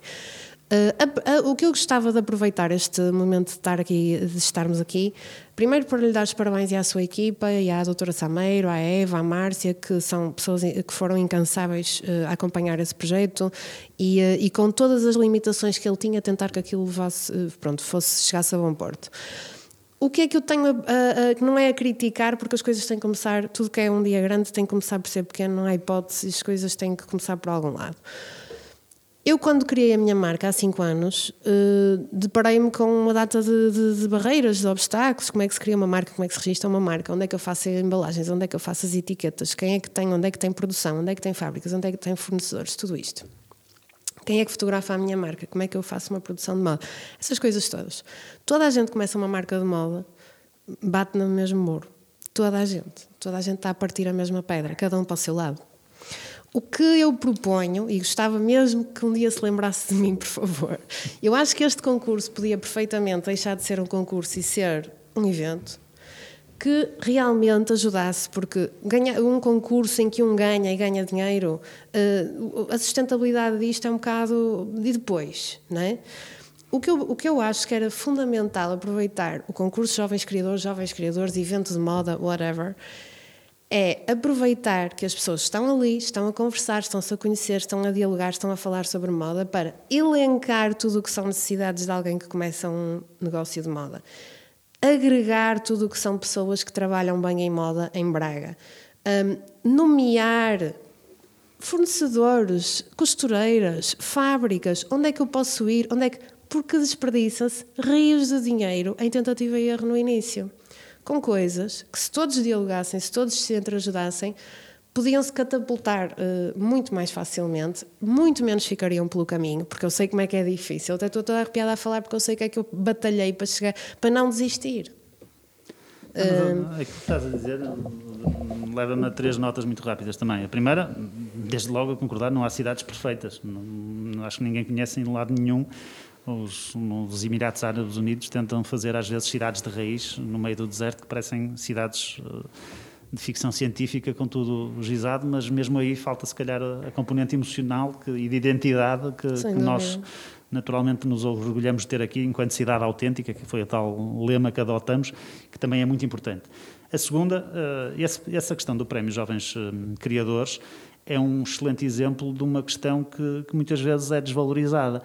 Uh, a, a, o que eu gostava de aproveitar este momento de estar aqui, de estarmos aqui, primeiro para lhe dar os parabéns à sua equipa, e à doutora Sameiro, à Eva, à Márcia, que são pessoas que foram incansáveis uh, a acompanhar esse projeto e, uh, e, com todas as limitações que ele tinha, tentar que aquilo levasse, pronto, fosse, chegasse a bom porto. O que é que eu tenho a, a, não é a criticar, porque as coisas têm que começar, tudo que é um dia grande tem que começar por ser pequeno, não há hipótese, as coisas têm que começar por algum lado. Eu, quando criei a minha marca há 5 anos, uh, deparei-me com uma data de, de, de, barreiras, de obstáculos. Como é que se cria uma marca? Como é que se registra uma marca? Onde é que eu faço as embalagens? Onde é que eu faço as etiquetas? Quem é que tem? Onde é que tem produção? Onde é que tem fábricas? Onde é que tem fornecedores? Tudo isto. Quem é que fotografa a minha marca? Como é que eu faço uma produção de moda? Essas coisas todas. Toda a gente começa uma marca de moda, bate no mesmo muro. Toda a gente. Toda a gente está a partir a mesma pedra, cada um para o seu lado. O que eu proponho, e gostava mesmo que um dia se lembrasse de mim, por favor, eu acho que este concurso podia perfeitamente deixar de ser um concurso e ser um evento que realmente ajudasse, porque ganha, um concurso em que um ganha e ganha dinheiro, uh, a sustentabilidade disto é um bocado de depois, não é? O que, eu, o que eu acho que era fundamental aproveitar o concurso Jovens Criadores, Jovens Criadores, evento de moda, whatever, é aproveitar que as pessoas estão ali, estão a conversar, estão-se a conhecer, estão a dialogar, estão a falar sobre moda para elencar tudo o que são necessidades de alguém que começa um negócio de moda. Agregar tudo o que são pessoas que trabalham bem em moda em Braga. Um, nomear fornecedores, costureiras, fábricas, onde é que eu posso ir, onde é que... Porque desperdiça-se rios de dinheiro em tentativa e erro no início com coisas que, se todos dialogassem, se todos se entreajudassem, podiam-se catapultar uh, muito mais facilmente, muito menos ficariam pelo caminho, porque eu sei como é que é difícil. Eu até estou toda arrepiada a falar porque eu sei que é que eu batalhei para chegar, para não desistir. Não, uh, é que estás a dizer leva-me a três notas muito rápidas também. A primeira, desde logo a concordar, não há cidades perfeitas. Não acho que ninguém conhece em lado nenhum os, os, Emirados Árabes Unidos tentam fazer às vezes cidades de raiz no meio do deserto que parecem cidades eh, de ficção científica com tudo gizado, mas mesmo aí falta se calhar a, a componente emocional que, e de identidade que, que nós naturalmente nos orgulhamos de ter aqui enquanto cidade autêntica, que foi a tal lema que adotamos, que também é muito importante. A segunda, uh, essa questão do Prémio Jovens uh, Criadores é um excelente exemplo de uma questão que, que muitas vezes é desvalorizada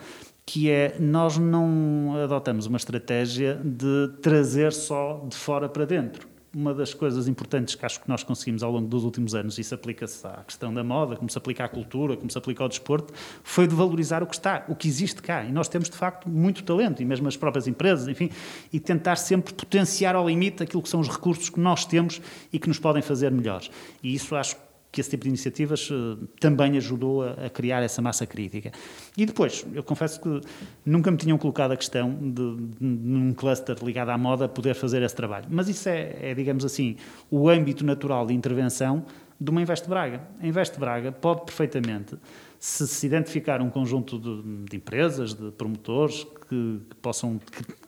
que é nós não adotamos uma estratégia de trazer só de fora para dentro. Uma das coisas importantes que acho que nós conseguimos ao longo dos últimos anos, isso aplica-se à questão da moda, como se aplica à cultura, como se aplica ao desporto, foi de valorizar o que está, o que existe cá. E nós temos, de facto, muito talento, e mesmo as próprias empresas, enfim, e tentar sempre potenciar ao limite aquilo que são os recursos que nós temos e que nos podem fazer melhores. E isso acho que esse tipo de iniciativas uh, também ajudou a, a, criar essa massa crítica. E depois, eu confesso que nunca me tinham colocado a questão de, num cluster ligado à moda, poder fazer esse trabalho. Mas isso é, é, digamos assim, o âmbito natural de intervenção de uma Investe Braga. A Investe Braga pode perfeitamente, se se identificar um conjunto de, de empresas, de promotores que, que possam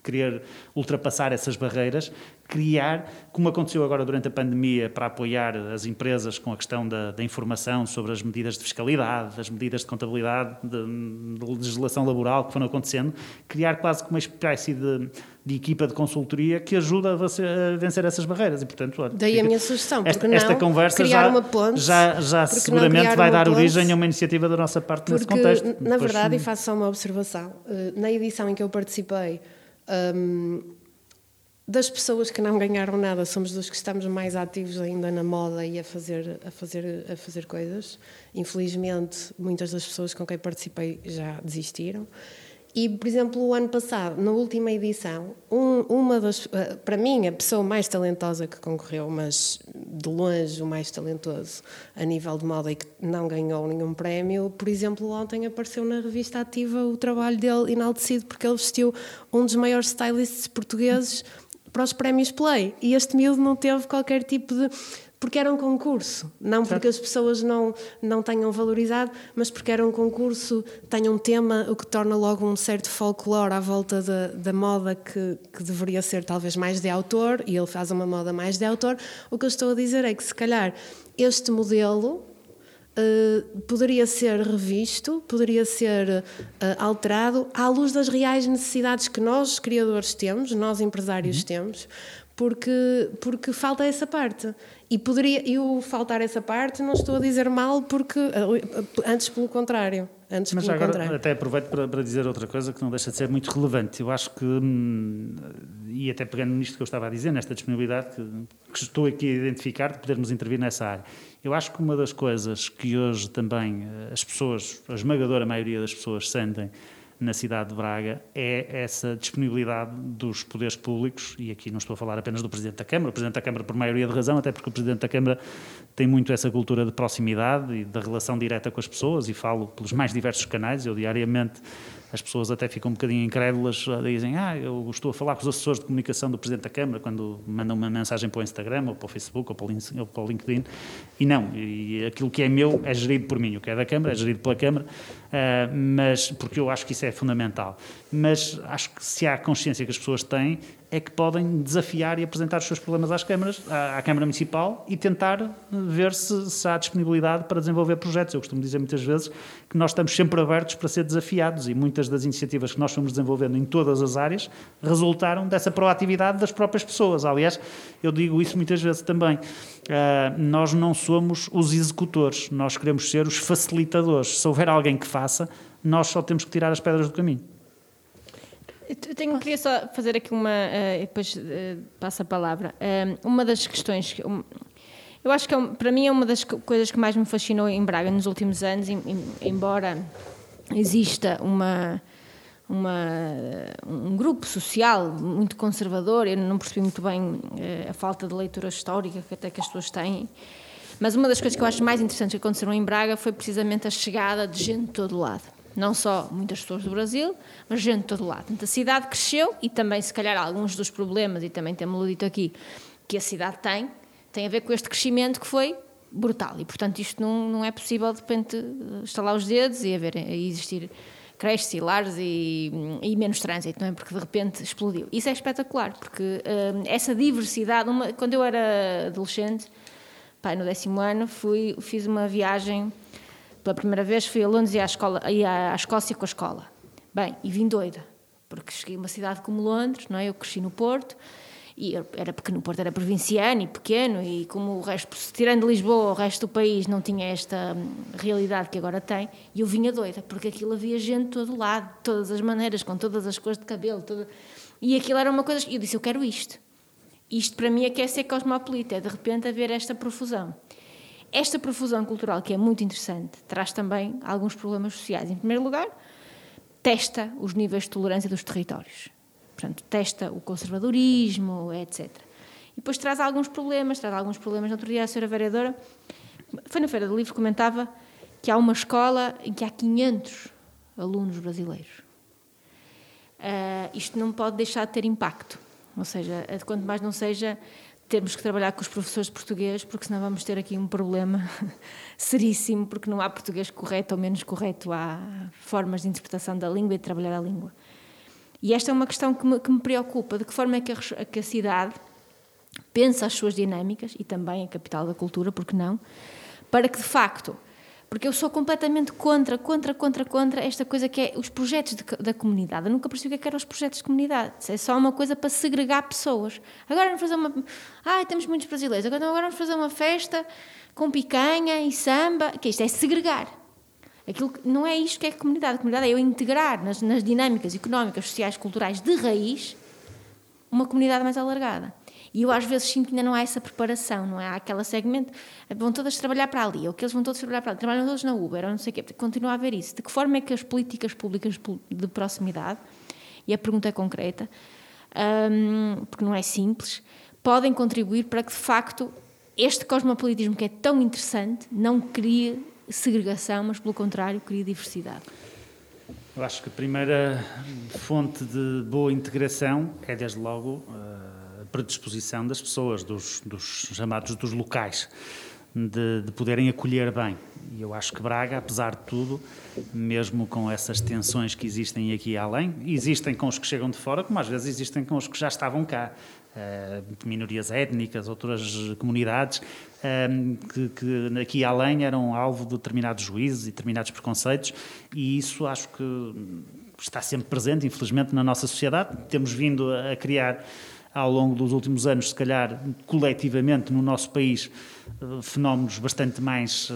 querer ultrapassar essas barreiras, criar, como aconteceu agora durante a pandemia, para apoiar as empresas com a questão da, da informação sobre as medidas de fiscalidade, as medidas de contabilidade, de, de legislação laboral que foram acontecendo, criar quase como uma espécie de, de equipa de consultoria que ajuda a, vencer essas barreiras. E, portanto, olha, Daí a minha sugestão, esta, não esta conversa já, ponte, já, já seguramente vai dar origem a uma iniciativa da nossa parte porque, nesse contexto. Na Depois, verdade, e faço só uma observação, eh, na edição em que eu participei, um, das pessoas que não ganharam nada, somos dos que estamos mais ativos ainda na moda e a fazer, a fazer, a fazer coisas. Infelizmente, muitas das pessoas com quem participei já desistiram. E, por exemplo, o ano passado, na última edição, um, uma das, eh, para mim, a pessoa mais talentosa que concorreu, mas de longe o mais talentoso a nível de moda e que não ganhou nenhum prémio, por exemplo, ontem apareceu na revista Ativa o trabalho dele enaltecido porque ele vestiu um dos maiores stylists portugueses para os prémios Play. E este miúdo não teve qualquer tipo de porque era um concurso, não porque as pessoas não, não tenham valorizado, mas porque era um concurso, tem um tema, o que torna logo um certo folclore à volta da, da moda que, que deveria ser talvez mais de autor, e ele faz uma moda mais de autor. O que eu estou a dizer é que, se calhar, este modelo Uh, poderia ser revisto, poderia ser uh, alterado à luz das reais necessidades que nós, criadores, temos, nós, empresários, uhum. temos, porque, porque falta essa parte. E poderia eu faltar essa parte, não estou a dizer mal, porque antes pelo contrário. Antes Mas pelo agora contrário. até aproveito para, para, dizer outra coisa que não deixa de ser muito relevante. Eu acho que, hum, e até pegando nisto que eu estava a dizer, nesta disponibilidade que, que estou aqui a identificar, de podermos intervir nessa área. Eu acho que uma das coisas que hoje também eh, as pessoas, a esmagadora maioria das pessoas sentem na cidade de Braga é essa disponibilidade dos poderes públicos, e aqui não estou a falar apenas do Presidente da Câmara, o Presidente da Câmara por maioria de razão, até porque o Presidente da Câmara tem muito essa cultura de proximidade e da relação direta com as pessoas, e falo pelos mais diversos canais, eu diariamente as pessoas até ficam um bocadinho incrédulas, dizem, ah, eu estou a falar com os assessores de comunicação do Presidente da Câmara quando mandam uma mensagem para o Instagram, ou para o Facebook, ou para o LinkedIn, e não, e aquilo que é meu é gerido por mim, o que é da Câmara é gerido pela Câmara, uh, mas, porque eu acho que isso é fundamental. Mas acho que se há consciência que as pessoas têm, é que podem desafiar e apresentar os seus problemas às câmaras, à, à Câmara Municipal e tentar ver se, se, há disponibilidade para desenvolver projetos. Eu costumo dizer muitas vezes que nós estamos sempre abertos para ser desafiados e muitas das iniciativas que nós fomos desenvolvendo em todas as áreas resultaram dessa proatividade das próprias pessoas. Aliás, eu digo isso muitas vezes também. Uh, nós não somos os executores, nós queremos ser os facilitadores. Se houver alguém que faça, nós só temos que tirar as pedras do caminho. Eu tenho, queria só fazer aqui uma, uh, depois uh, passo a palavra. Uh, uma das questões, que, um, eu acho que é, para mim é uma das coisas que mais me fascinou em Braga nos últimos anos, em, em, embora exista uma, uma, um grupo social muito conservador, eu não percebi muito bem a falta de leitura histórica que até que as pessoas têm, mas uma das coisas que eu acho mais interessantes que aconteceram em Braga foi precisamente a chegada de gente de todo lado não só muitas pessoas do Brasil, mas gente de todo lado. Portanto, a cidade cresceu e também, se calhar, alguns dos problemas, e também temos dito aqui, que a cidade tem, tem a ver com este crescimento que foi brutal. E, portanto, isto não, não é possível, de repente, estalar os dedos e haver, e existir creches e lares e, e, menos trânsito, não é? Porque de repente explodiu. Isso é espetacular, porque hum, essa diversidade, uma, quando eu era adolescente, pai, no décimo ano, fui, fiz uma viagem pela primeira vez fui a Londres e à, escola, e à Escócia com a escola. Bem, e vim doida, porque cheguei a uma cidade como Londres, não é? eu cresci no Porto, e era pequeno, o Porto era provinciano e pequeno, e como o resto, tirando Lisboa, o resto do país não tinha esta hum, realidade que agora tem, e eu vinha doida, porque aquilo havia gente de todo lado, de todas as maneiras, com todas as cores de cabelo, toda... e aquilo era uma coisa, e eu disse, eu quero isto. Isto para mim é que é ser cosmopolita, é de repente haver esta profusão. Esta profusão cultural, que é muito interessante, traz também alguns problemas sociais. Em primeiro lugar, testa os níveis de tolerância dos territórios. Portanto, testa o conservadorismo, etc. E depois traz alguns problemas, traz alguns problemas. Na outro dia, a senhora vereadora, foi na Feira do Livro, comentava que há uma escola em que há 500 alunos brasileiros. Uh, isto não pode deixar de ter impacto. Ou seja, quanto mais não seja temos que trabalhar com os professores de português, porque senão vamos ter aqui um problema seríssimo, porque não há português correto ou menos correto, há formas de interpretação da língua e de trabalhar a língua. E esta é uma questão que me, que me preocupa, de que forma é que a, que a cidade pensa as suas dinâmicas, e também a capital da cultura, porque não, para que de facto porque eu sou completamente contra, contra, contra, contra esta coisa que é os projetos de, da comunidade. Eu nunca percebi o que, é eram os projetos de comunidade. É só uma coisa para segregar pessoas. Agora vamos fazer uma. Ai, temos muitos brasileiros. Agora, agora vamos fazer uma festa com picanha e samba. Que isto é segregar. Aquilo não é isto que é comunidade. A comunidade é eu integrar nas, nas dinâmicas económicas, sociais, culturais de raiz uma comunidade mais alargada. E eu às vezes sinto que ainda não há essa preparação, não é? Há aquela segmento, vão todas trabalhar para ali, ou que eles vão todos trabalhar para ali, trabalham todos na Uber, ou não sei o quê. Continua a haver isso. De que forma é que as políticas públicas de proximidade, e a pergunta é concreta, um, porque não é simples, podem contribuir para que de facto este cosmopolitismo que é tão interessante não crie segregação, mas pelo contrário crie diversidade. Eu acho que a primeira fonte de boa integração é, desde logo, predisposição das pessoas, dos, dos chamados dos locais, de, de, poderem acolher bem. E eu acho que Braga, apesar de tudo, mesmo com essas tensões que existem aqui além, existem com os que chegam de fora, como às vezes existem com os que já estavam cá. Uh, minorias étnicas, outras comunidades, uh, que, que aqui além eram alvo de determinados juízes e determinados preconceitos, e isso acho que está sempre presente, infelizmente, na nossa sociedade. Temos vindo a criar ao longo dos últimos anos, se calhar coletivamente no nosso país, eh, fenómenos bastante mais uh,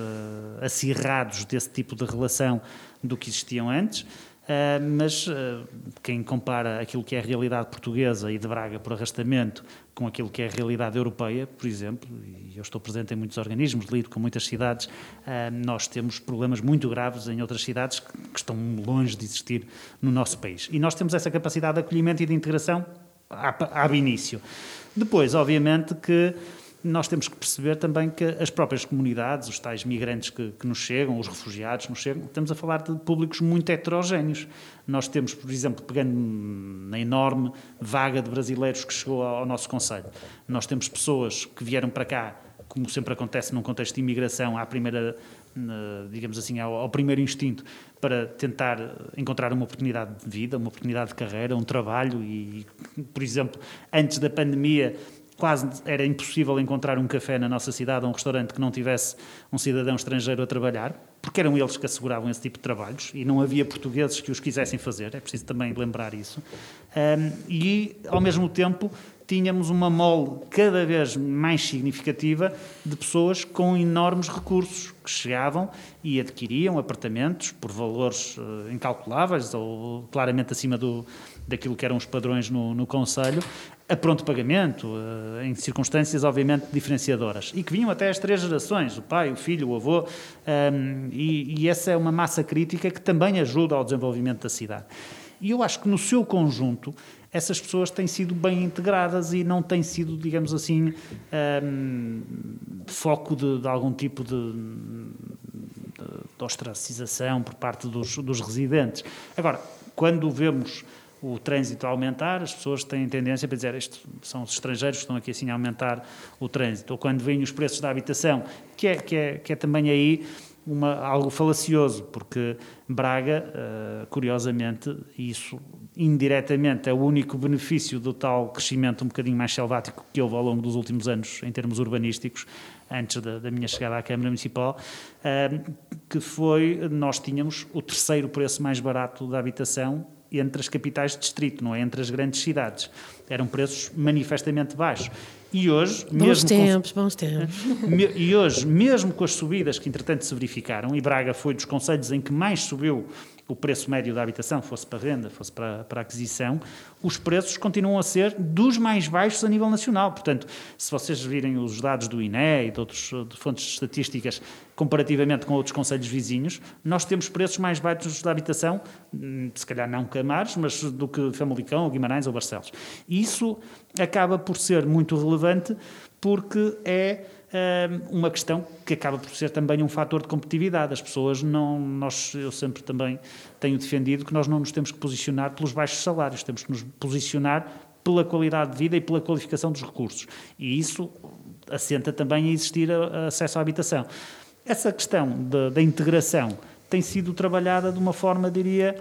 acirrados desse tipo de relação do que existiam antes. Uh, mas uh, quem compara aquilo que é a realidade portuguesa e de Braga por arrastamento com aquilo que é a realidade europeia, por exemplo, e eu estou presente em muitos organismos, lido com muitas cidades, uh, nós temos problemas muito graves em outras cidades que, que estão longe de existir no nosso país. E nós temos essa capacidade de acolhimento e de integração ab início. Depois, obviamente, que nós temos que perceber também que as próprias comunidades, os tais migrantes que, que nos chegam, os refugiados que nos chegam, estamos a falar de públicos muito heterogéneos. Nós temos, por exemplo, pegando na enorme vaga de brasileiros que chegou ao nosso Conselho, nós temos pessoas que vieram para cá, como sempre acontece num contexto de imigração, à primeira digamos assim, ao, ao, primeiro instinto para tentar encontrar uma oportunidade de vida, uma oportunidade de carreira, um trabalho e, por exemplo, antes da pandemia quase era impossível encontrar um café na nossa cidade ou um restaurante que não tivesse um cidadão estrangeiro a trabalhar, porque eram eles que asseguravam esse tipo de trabalhos e não havia portugueses que os quisessem fazer, é preciso também lembrar isso. Um, e, ao mesmo tempo, tínhamos uma mole cada vez mais significativa de pessoas com enormes recursos que chegavam e adquiriam apartamentos por valores uh, incalculáveis ou claramente acima do, daquilo que eram os padrões no, no Conselho, a pronto pagamento, uh, em circunstâncias obviamente diferenciadoras, e que vinham até as três gerações, o pai, o filho, o avô, um, ehm, e, e essa é uma massa crítica que também ajuda ao desenvolvimento da cidade. E eu acho que no seu conjunto essas pessoas têm sido bem integradas e não têm sido, digamos assim, um, foco de, de, algum tipo de, de, de ostracização por parte dos, dos residentes. Agora, quando vemos o trânsito aumentar, as pessoas têm tendência para dizer isto são os estrangeiros que estão aqui assim a aumentar o trânsito. Ou quando vêm os preços da habitação, que é, que é, que é também aí uma, algo falacioso, porque Braga, uh, curiosamente, isso indiretamente é o único benefício do tal crescimento um bocadinho mais selvático que houve ao longo dos últimos anos em termos urbanísticos, antes da, da minha chegada à Câmara Municipal, uh, que foi, nós tínhamos o terceiro preço mais barato da habitação entre as capitais de distrito, não é entre as grandes cidades. Eram preços manifestamente baixos. E hoje, bons mesmo tempos, com, bons tempos. E hoje, mesmo com as subidas que entretanto se verificaram, e Braga foi dos conselhos em que mais subiu o preço médio da habitação, fosse para renda, fosse para, para aquisição, os preços continuam a ser dos mais baixos a nível nacional. Portanto, se vocês virem os dados do INE e de outras fontes estatísticas comparativamente com outros conselhos vizinhos, nós temos preços mais baixos da habitação, hum, se calhar não Camares, mas do que Famalicão, ou Guimarães ou Barcelos. Isso acaba por ser muito relevante porque é uma questão que acaba por ser também um fator de competitividade. As pessoas não, nós, eu sempre também tenho defendido que nós não nos temos que posicionar pelos baixos salários, temos que nos posicionar pela qualidade de vida e pela qualificação dos recursos. E isso assenta também a existir acesso à habitação. Essa questão da integração tem sido trabalhada de uma forma, diria,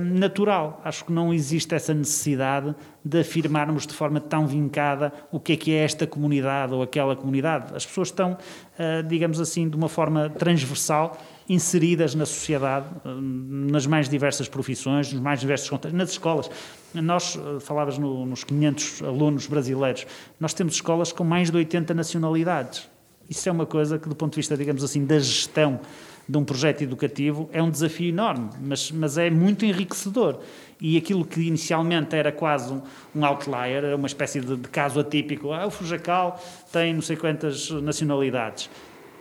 natural. Acho que não existe essa necessidade de afirmarmos de forma tão vincada o que é que é esta comunidade ou aquela comunidade. As pessoas estão, uh, digamos assim, de uma forma transversal inseridas na sociedade, uh, nas mais diversas profissões, nos mais diversos contextos, nas escolas. Nós, falavas no, nos 500 alunos brasileiros, nós temos escolas com mais de 80 nacionalidades. Isso é uma coisa que, do ponto de vista, digamos assim, da gestão de um projeto educativo é um desafio enorme, mas, mas é muito enriquecedor. E aquilo que inicialmente era quase um, um outlier, uma espécie de, de, caso atípico, ah, o Fujacal tem não sei quantas nacionalidades.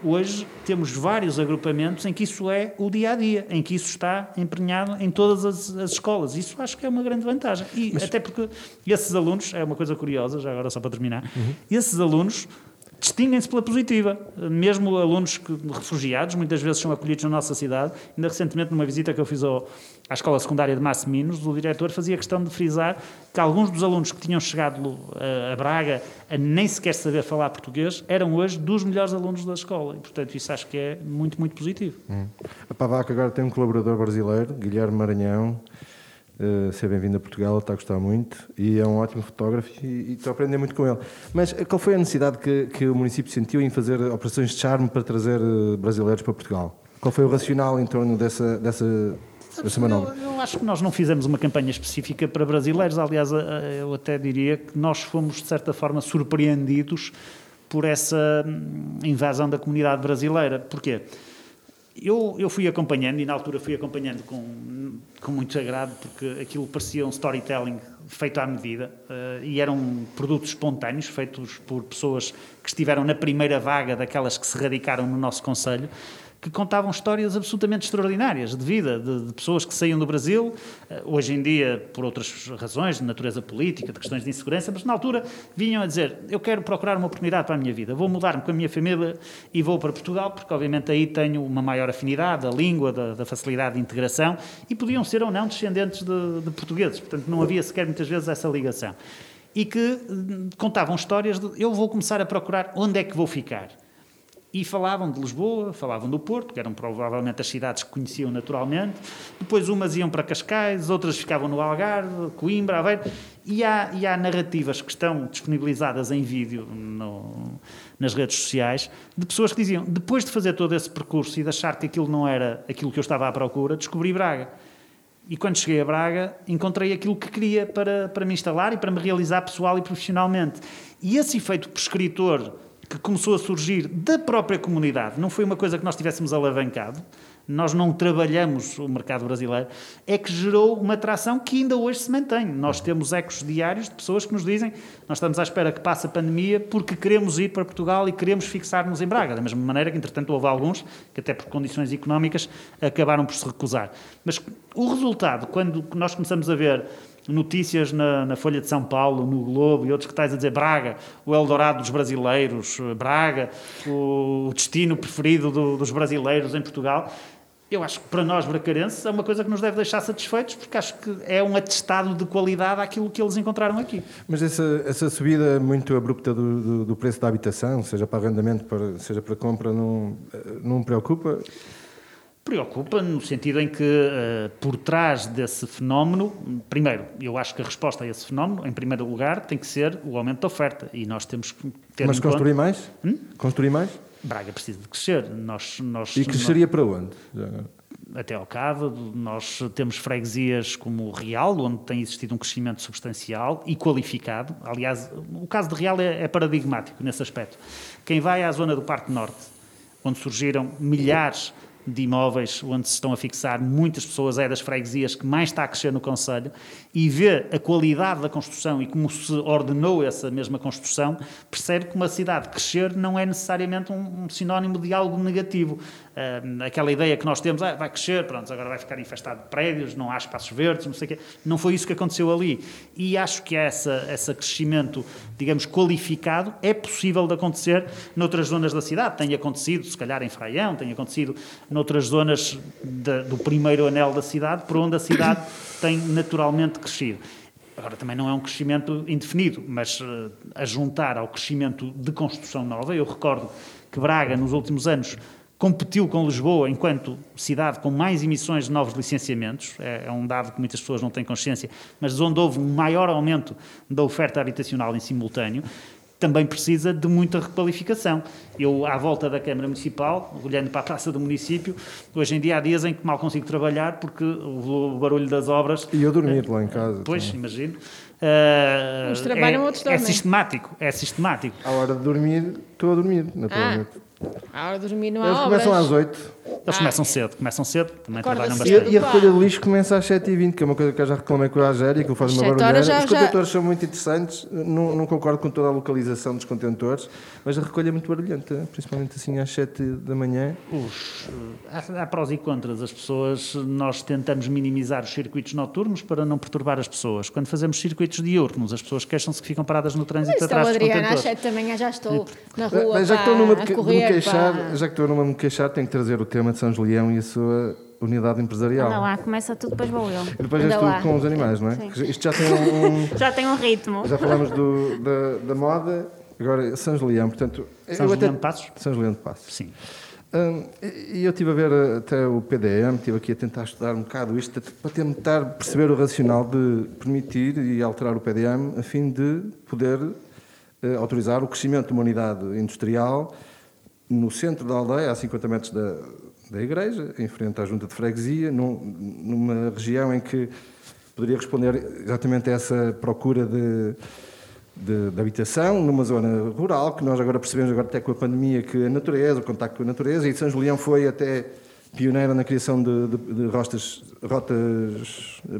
Hoje temos vários agrupamentos em que isso é o dia a dia, em que isso está empenhado em todas as, as escolas. Isso acho que é uma grande vantagem. E Mas... até porque esses alunos, é uma coisa curiosa, já agora só para terminar, uhum. esses alunos distinguem-se pela positiva. Mesmo alunos que, refugiados, muitas vezes são acolhidos na nossa cidade. Ainda recentemente, numa visita que eu fiz ao, à escola secundária de Massiminos, o diretor fazia questão de frisar que alguns dos alunos que tinham chegado a, a Braga a nem sequer saber falar português eram hoje dos melhores alunos da escola. E, portanto, isso acho que é muito, muito positivo. Hum. A Pavaca agora tem um colaborador brasileiro, Guilherme Maranhão. Uh, seja bem-vindo a Portugal, está a gostar muito e é um ótimo fotógrafo e, e estou a aprender muito com ele. Mas eh, qual foi a necessidade que, que o município sentiu em fazer operações de charme para trazer uh, brasileiros para Portugal? Qual foi o racional em torno dessa, dessa? Eu, eu, acho que nós não fizemos uma campanha específica para brasileiros, aliás, eu até diria que nós fomos, de certa forma, surpreendidos por essa hum, invasão da comunidade brasileira. Porquê? Eu, eu fui acompanhando, e na altura fui acompanhando com, com muito agrado, porque aquilo parecia um storytelling feito à medida, uh, e eram produtos espontâneos, feitos por pessoas que estiveram na primeira vaga daquelas que se radicaram no nosso Conselho, que contavam histórias absolutamente extraordinárias de vida, de, de pessoas que saíam do Brasil, eh, hoje em dia por outras razões, de natureza política, de questões de insegurança, mas na altura vinham a dizer: Eu quero procurar uma oportunidade para a minha vida, vou mudar-me com a minha família e vou para Portugal, porque obviamente aí tenho uma maior afinidade da língua, da, da facilidade de integração, e podiam ser ou não descendentes de, de portugueses, portanto não havia sequer muitas vezes essa ligação. E que hum, contavam histórias de eu vou começar a procurar onde é que vou ficar. E falavam de Lisboa, falavam do Porto, que eram provavelmente as cidades que conheciam naturalmente. Depois umas iam para Cascais, outras ficavam no Algarve, Coimbra, Aveiro. E há, e há narrativas que estão disponibilizadas em vídeo no, nas redes sociais de pessoas que diziam, depois de fazer todo esse percurso e de achar que aquilo não era aquilo que eu estava à procura, descobri Braga. E quando cheguei a Braga, encontrei aquilo que queria para, para me instalar e para me realizar pessoal e profissionalmente. E esse efeito prescritor que começou a surgir da própria comunidade, não foi uma coisa que nós tivéssemos alavancado, nós não trabalhamos o mercado brasileiro, é que gerou uma atração que ainda hoje se mantém. Nós temos ecos diários de pessoas que nos dizem nós estamos à espera que passe a pandemia porque queremos ir para Portugal e queremos fixar-nos em Braga. Da mesma maneira que, entretanto, houve alguns que até por condições económicas acabaram por se recusar. Mas o resultado, quando nós começamos a ver notícias na, na, Folha de São Paulo, no Globo e outros que estás a dizer Braga, o Eldorado dos brasileiros, Braga, o destino preferido do, dos brasileiros em Portugal. Eu acho que para nós bracarenses é uma coisa que nos deve deixar satisfeitos, porque acho que é um atestado de qualidade àquilo que eles encontraram aqui. Mas essa, essa subida muito abrupta do, do, do preço da habitação, seja para arrendamento, para, seja para compra, não, não preocupa? Preocupa no sentido em que, uh, por trás desse fenómeno, primeiro, eu acho que a resposta a esse fenómeno, em primeiro lugar, tem que ser o aumento da oferta. E nós temos que ter. Mas construir conta... mais? Hum? Construir mais? Braga precisa de crescer. Nós, nós, e cresceria nós... para onde? Até ao cabo, nós temos freguesias como o Real, onde tem existido um crescimento substancial e qualificado. Aliás, o caso de Real é, é paradigmático nesse aspecto. Quem vai à zona do Parque Norte, onde surgiram milhares de imóveis onde se estão a fixar muitas pessoas, é das freguesias que mais está a crescer no Conselho, e vê a qualidade da construção e como se ordenou essa mesma construção, percebe que uma cidade crescer não é necessariamente um, um sinónimo de algo negativo. Aquela ideia que nós temos, ah, vai crescer, pronto, agora vai ficar infestado de prédios, não há espaços verdes, não sei o quê. Não foi isso que aconteceu ali. E acho que essa, esse crescimento, digamos, qualificado é possível de acontecer noutras zonas da cidade. Tem acontecido, se calhar em Fraião, tem acontecido noutras zonas de, do primeiro anel da cidade, por onde a cidade tem naturalmente crescido. Agora, também não é um crescimento indefinido, mas uh, a juntar ao crescimento de construção nova, eu recordo que Braga, nos últimos anos, competiu com Lisboa enquanto cidade com mais emissões de novos licenciamentos, é, é, um dado que muitas pessoas não têm consciência, mas onde houve um maior aumento da oferta habitacional em simultâneo, também precisa de muita requalificação. Eu, à volta da Câmara Municipal, olhando para a praça do município, hoje em dia há dias em que mal consigo trabalhar porque o barulho das obras... E eu dormir uh, lá em casa. Pois, também. imagino. Uh, Uns trabalham, é, outros dormem. É sistemático, é sistemático. À hora de dormir, estou a dormir, naturalmente. Ah. A hora de dormir não há Eles obras. começam às 8. Eles começam cedo, começam cedo, também Acorda trabalham cedo. bastante. E, a recolha de lixo começa às 7h20, que é uma coisa que eu já reclamei com a Agéria, que faz uma Às sete barulheira. horas já- Os já- contentores são muito interessantes, não, não concordo com toda a localização dos contentores, mas a recolha é muito barulhenta, principalmente assim às 7 da manhã. Os, eh, há, há prós e contras. As pessoas, nós tentamos minimizar os circuitos noturnos para não perturbar as pessoas. Quando fazemos circuitos diurnos, as pessoas queixam-se que ficam paradas no trânsito Estou, atrás dos Adriana, às contentores. 7 da manhã já estou na rua Mas já que estou pá, numa de, a correr. Queixar, já que estou numa me queixar, tenho que trazer o tema de São Julião e a sua unidade empresarial. Anda lá, começa tudo, depois vou eu. E depois és tu com os animais, não é? Sim. Isto já tem um. Já tem um ritmo. já falámos do- da, da moda, agora São Julião, portanto. São Julião de Passos? São Julião de Passos. Sim. Hum, e eu estive a ver até o PDM, estive aqui a tentar estudar um bocado isto, para tentar perceber o racional de permitir e alterar o PDM a fim de poder uh, autorizar o crescimento de uma unidade industrial no centro da aldeia, a 50 metros da, da igreja, em frente à junta de freguesia, num- numa região em que poderia responder exatamente a essa procura de, de, de habitação, numa zona rural, que nós agora percebemos, agora até com a pandemia, que a natureza, o contacto com a natureza, e São Julião foi até pioneira na criação de, de, de rostas, rotas eh,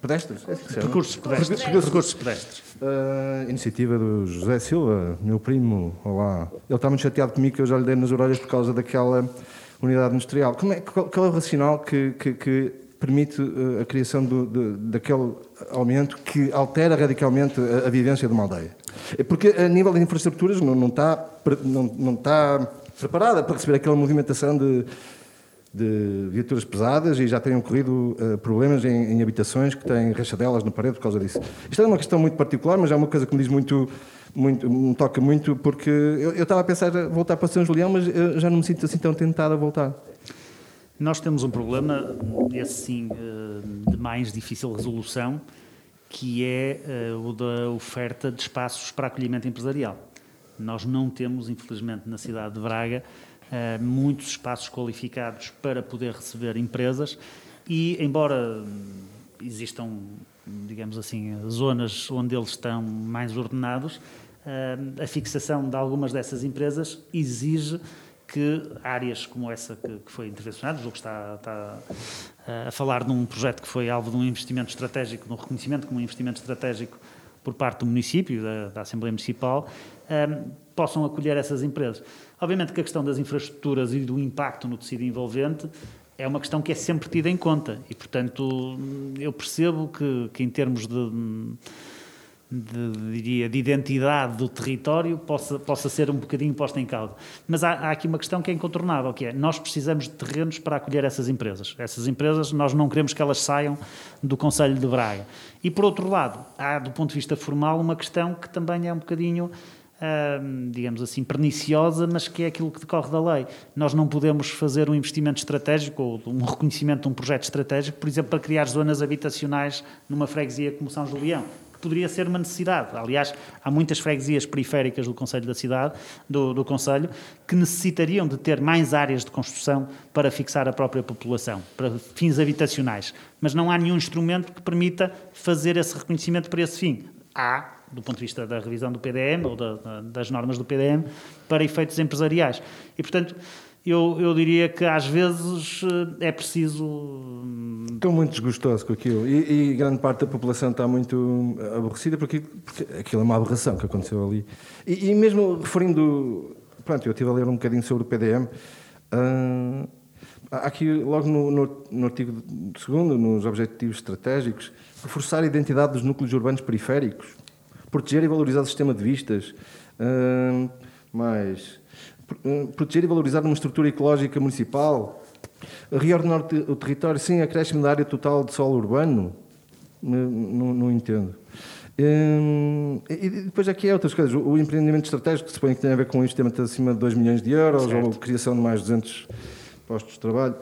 pedestres. É? Percursos pedestres. Percursos- pedestres. Uh, iniciativa do José Silva, meu primo, olá. Ele está muito chateado comigo que eu já lhe dei nas orelhas por causa daquela unidade industrial. Como é, qual, qual é o racional que, que, que permite uh, a criação do, daquele aumento que altera radicalmente a, a, vivência de uma aldeia? É porque a nível de infraestruturas não, não, está, não, não está preparada para receber aquela movimentação de, de viaturas pesadas e já têm ocorrido uh, problemas em, em, habitações que têm rachadelas na parede por causa disso. Isto é uma questão muito particular, mas é uma coisa que me diz muito, muito me toca muito, porque eu, eu estava a pensar voltar para São Julião, mas já não me sinto assim tão tentado a voltar. Nós temos um problema, esse sim, eh, de mais difícil resolução, que é eh, o da oferta de espaços para acolhimento empresarial. Nós não temos, infelizmente, na cidade de Braga, eh, muitos espaços qualificados para poder receber empresas. E, embora existam, digamos assim, zonas onde eles estão mais ordenados, a fixação de algumas dessas empresas exige que áreas como essa que, que foi intervencionada, o jogo está, está, a falar de um projeto que foi alvo de um investimento estratégico, um reconhecimento como um investimento estratégico por parte do município, da, da Assembleia Municipal, um, ehm, possam acolher essas empresas. Obviamente que a questão das infraestruturas e do impacto no tecido envolvente é uma questão que é sempre tida em conta e, portanto, eu percebo que, que em termos de de, diria, de identidade do território possa, possa ser um bocadinho posta em causa. Mas há, há, aqui uma questão que é incontornável, que é nós precisamos de terrenos para acolher essas empresas. Essas empresas, nós não queremos que elas saiam do Conselho de Braga. E, por outro lado, há, do ponto de vista formal, uma questão que também é um bocadinho digamos assim, perniciosa, mas que é aquilo que decorre da lei. Nós não podemos fazer um investimento estratégico ou um reconhecimento de um projeto estratégico, por exemplo, para criar zonas habitacionais numa freguesia como São Julião poderia ser uma necessidade. Aliás, há muitas freguesias periféricas do Conselho da cidade, do, do Conselho, que necessitariam de ter mais áreas de construção para fixar a própria população, para fins habitacionais. Mas não há nenhum instrumento que permita fazer esse reconhecimento para esse fim. Há, do ponto de vista da revisão do PDM ou da, das normas do PDM, para efeitos empresariais. E, portanto, eu, eu diria que às vezes eh, é preciso. Estou muito desgostoso com aquilo e, e grande parte da população está muito aborrecida porque, porque aquilo é uma aberração que aconteceu ali. E, e, mesmo referindo. Pronto, eu estive a ler um bocadinho sobre o PDM. Uh, aqui, logo no, no, no artigo 2, nos Objetivos Estratégicos, reforçar a identidade dos núcleos urbanos periféricos, proteger e valorizar o sistema de vistas. Uh, mais eh, proteger e valorizar uma estrutura ecológica municipal, reordenar o território sem acréscimo da área total de solo urbano? Não, não, entendo. Hum, e depois aqui é outras coisas. O empreendimento estratégico, que se supõe que tem a ver com um investimento acima de 2 milhões de euros, certo. ou criação de mais 200 postos de trabalho.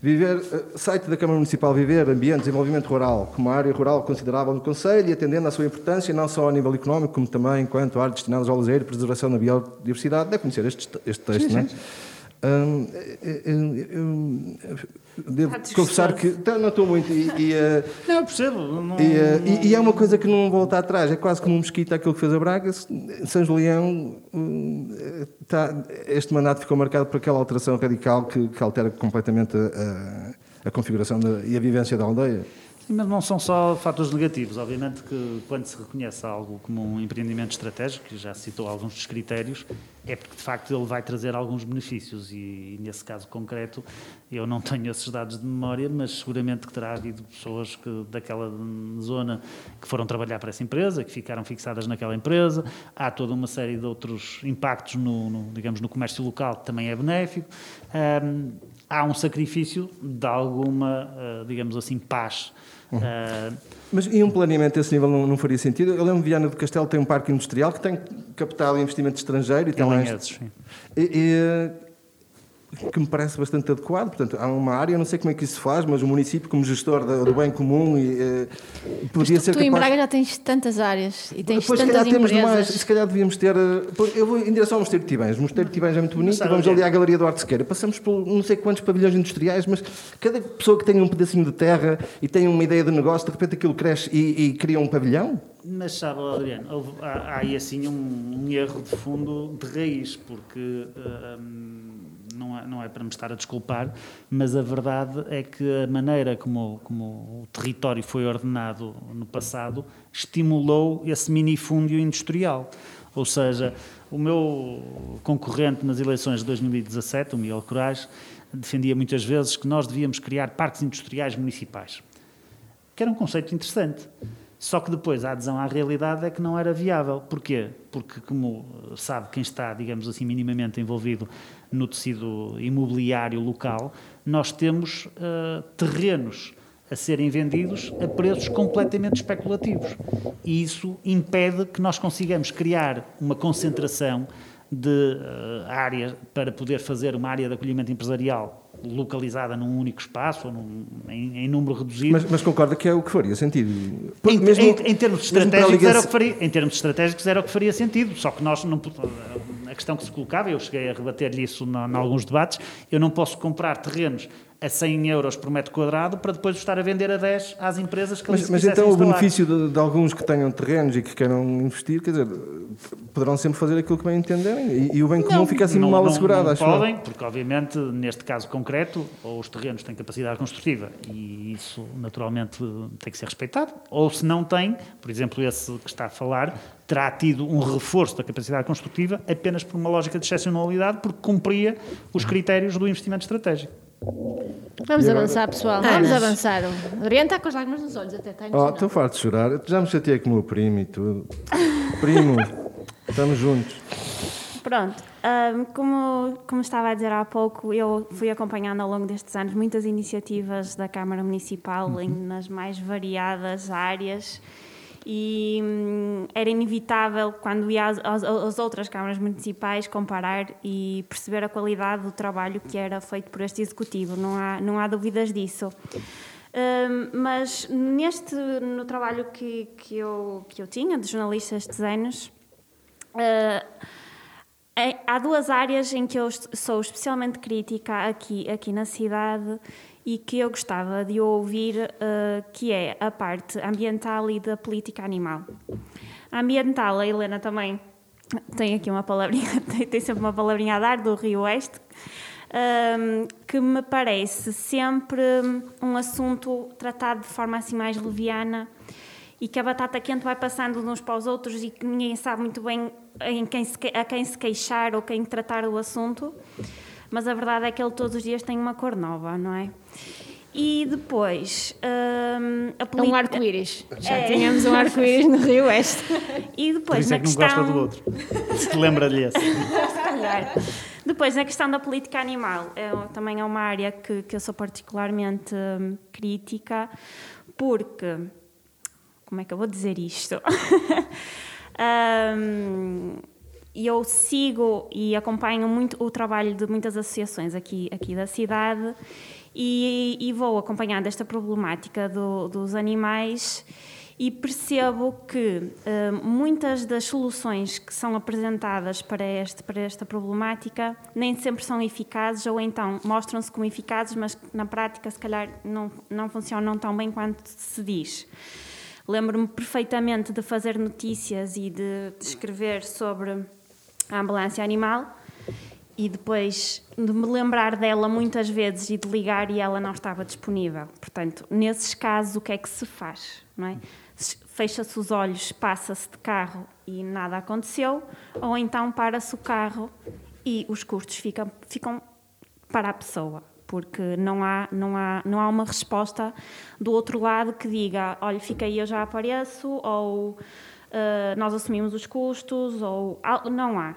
Viver, eh, site da Câmara Municipal Viver, Ambiente, Desenvolvimento Rural, como uma área rural considerável no Conselho e atendendo à sua importância, não só a nível económico, como também enquanto área destinada ao lazer e preservação da biodiversidade. Deve conhecer este, este texto, sim, não é? Hum, eu, eu, devo confessar que não estou muito e, e uh, não percebo não, e, uh, não... e, é uma coisa que não volta atrás é quase como um mosquito aquilo que fez a Braga. São Julião uh, tá, este mandato ficou marcado por aquela alteração radical que, que altera completamente a, a, a configuração de, e a vivência da aldeia mas não são só fatores negativos. Obviamente que quando se reconhece algo como um empreendimento estratégico, que já citou alguns dos critérios, é porque de facto ele vai trazer alguns benefícios e, nesse caso concreto eu não tenho esses dados de memória, mas seguramente que terá havido pessoas que, daquela zona que foram trabalhar para essa empresa, que ficaram fixadas naquela empresa. Há toda uma série de outros impactos no, no digamos, no comércio local que também é benéfico. Há um sacrifício de alguma, uh, digamos assim, paz Uh, Mas e um planeamento desse nível não, não faria sentido? Eu lembro que Viana do Castelo tem um parque industrial que tem capital e investimento estrangeiro e tem lá. E, e, que me parece bastante adequado. Portanto, há uma área, não sei como é que isso se faz, mas o município, como gestor do bem comum, e, uh, podia tu, ser tu capaz... em Braga já tens tantas áreas e tens pois, tantas se calhar empresas. Temos mais, se calhar devíamos ter... Uh, eu vou em direção ao Mosteiro de Tibães. O Mosteiro de Tibães é muito bonito, vamos ali à Galeria do Arte Sequeira. Passamos por não sei quantos pavilhões industriais, mas cada pessoa que tem um pedacinho de terra e tem uma ideia de negócio, de repente aquilo cresce e, e cria um pavilhão? Mas sabe, Adriano, há, aí assim um, um, erro de fundo de raiz, porque... Uh, não é, não é para me estar a desculpar, mas a verdade é que a maneira como, como o território foi ordenado no passado estimulou esse minifúndio industrial. Ou seja, o meu concorrente nas eleições de 2017, o Miguel Corais, defendia muitas vezes que nós devíamos criar parques industriais municipais, que era um conceito interessante. Só que depois a adesão à realidade é que não era viável. Porquê? Porque, como sabe quem está, digamos assim, minimamente envolvido no tecido imobiliário local, nós temos uh, terrenos a serem vendidos a preços completamente especulativos. E isso impede que nós consigamos criar uma concentração de uh, áreas para poder fazer uma área de acolhimento empresarial localizada num único espaço ou num, em, em, número reduzido. Mas, mas, concorda que é o que faria sentido? Em, mesmo, em, em termos estratégicos era o que faria, em termos estratégicos era o que faria sentido. Só que nós não questão que se colocava, eu cheguei a rebater-lhe isso em alguns debates, eu não posso comprar terrenos a 100 euros por metro quadrado para depois estar a vender a 10 às empresas que Mas, mas então o benefício de, de, alguns que tenham terrenos e que queiram investir, quer dizer, poderão sempre fazer aquilo que bem entenderem e, e o bem comum não, fica assim não, mal assegurado, não, acho podem, porque obviamente neste caso concreto, ou os terrenos têm capacidade construtiva e isso naturalmente tem que ser respeitado, ou se não tem, por exemplo esse que está a falar, terá tido um reforço da capacidade construtiva apenas por uma lógica de excepcionalidade, porque cumpria os critérios do investimento estratégico. Vamos agora... avançar, pessoal. Vamos avançar. Adriano está com as lágrimas nos olhos, até está Oh, estou farto de chorar. Já me chateei com o meu primo e tudo. Primo, estamos juntos. Pronto, um, como, como estava a dizer há pouco, eu fui acompanhando ao longo destes anos muitas iniciativas da Câmara Municipal uhum. em, nas mais variadas áreas e hum, era inevitável, quando ia às, às, às, outras câmaras municipais, comparar e perceber a qualidade do trabalho que era feito por este executivo, não há, não há dúvidas disso. Um, mas neste, no trabalho que, que, eu, que eu tinha de jornalista estes anos, uh, há duas áreas em que eu sou especialmente crítica aqui, aqui na cidade e que eu gostava de ouvir, uh, que é a parte ambiental e da política animal. A ambiental, a Helena também tem aqui uma palavrinha, tem sempre uma palavrinha a dar do Rio Oeste, um, ehm, que me parece sempre um assunto tratado de forma assim mais leviana e que a batata quente vai passando de uns para os outros e que ninguém sabe muito bem em quem se, a quem se queixar ou quem tratar o assunto mas a verdade é que ele todos os dias tem uma cor nova, não é? E depois. Um, a política... É um arco-íris. Já é. tínhamos um arco-íris no Rio Oeste. E depois, Por isso é que questão... não gosta do outro. Se lembra-lhe esse. Se calhar. Depois, a questão da política animal. É, também é uma área que, que eu sou particularmente um, crítica, porque. Como é que eu vou dizer isto? um, e eu sigo e acompanho muito o trabalho de muitas associações aqui, aqui da cidade e, e vou acompanhando esta problemática do, dos animais e percebo que uh, muitas das soluções que são apresentadas para, este, para esta problemática nem sempre são eficazes ou então mostram-se como eficazes, mas na prática se calhar não, não funcionam tão bem quanto se diz. Lembro-me perfeitamente de fazer notícias e de, de escrever sobre a ambulância animal e depois de me lembrar dela muitas vezes e de ligar e ela não estava disponível. Portanto, nesses casos, o que é que se faz? Não é? Fecha-se os olhos, passa-se de carro e nada aconteceu, ou então para-se o carro e os custos ficam, ficam para a pessoa, porque não há, não, há, não há uma resposta do outro lado que diga: olha, fica aí, eu já apareço, ou uh, nós assumimos os custos ou não há.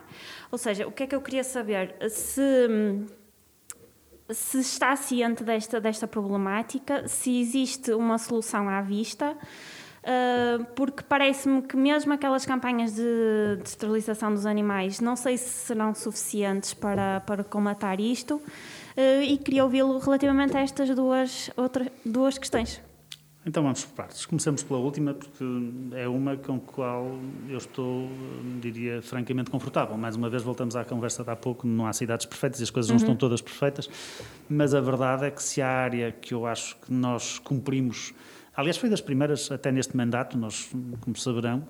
Ou seja, o que é que eu queria saber? Se, se está ciente desta, desta problemática, se existe uma solução à vista, uh, porque parece-me que mesmo aquelas campanhas de, de esterilização dos animais não sei se serão suficientes para, para comatar isto. Uh, e queria ouvi-lo relativamente a estas duas, outras, duas questões. Então vamos por partes. Começamos pela última, porque é uma com a qual eu estou, diria, francamente confortável. Mais uma vez voltamos à conversa de há pouco, não há cidades perfeitas e as coisas uhum. não estão todas perfeitas, mas a verdade é que se há área que eu acho que nós cumprimos, aliás foi das primeiras até neste mandato, nós, como saberão,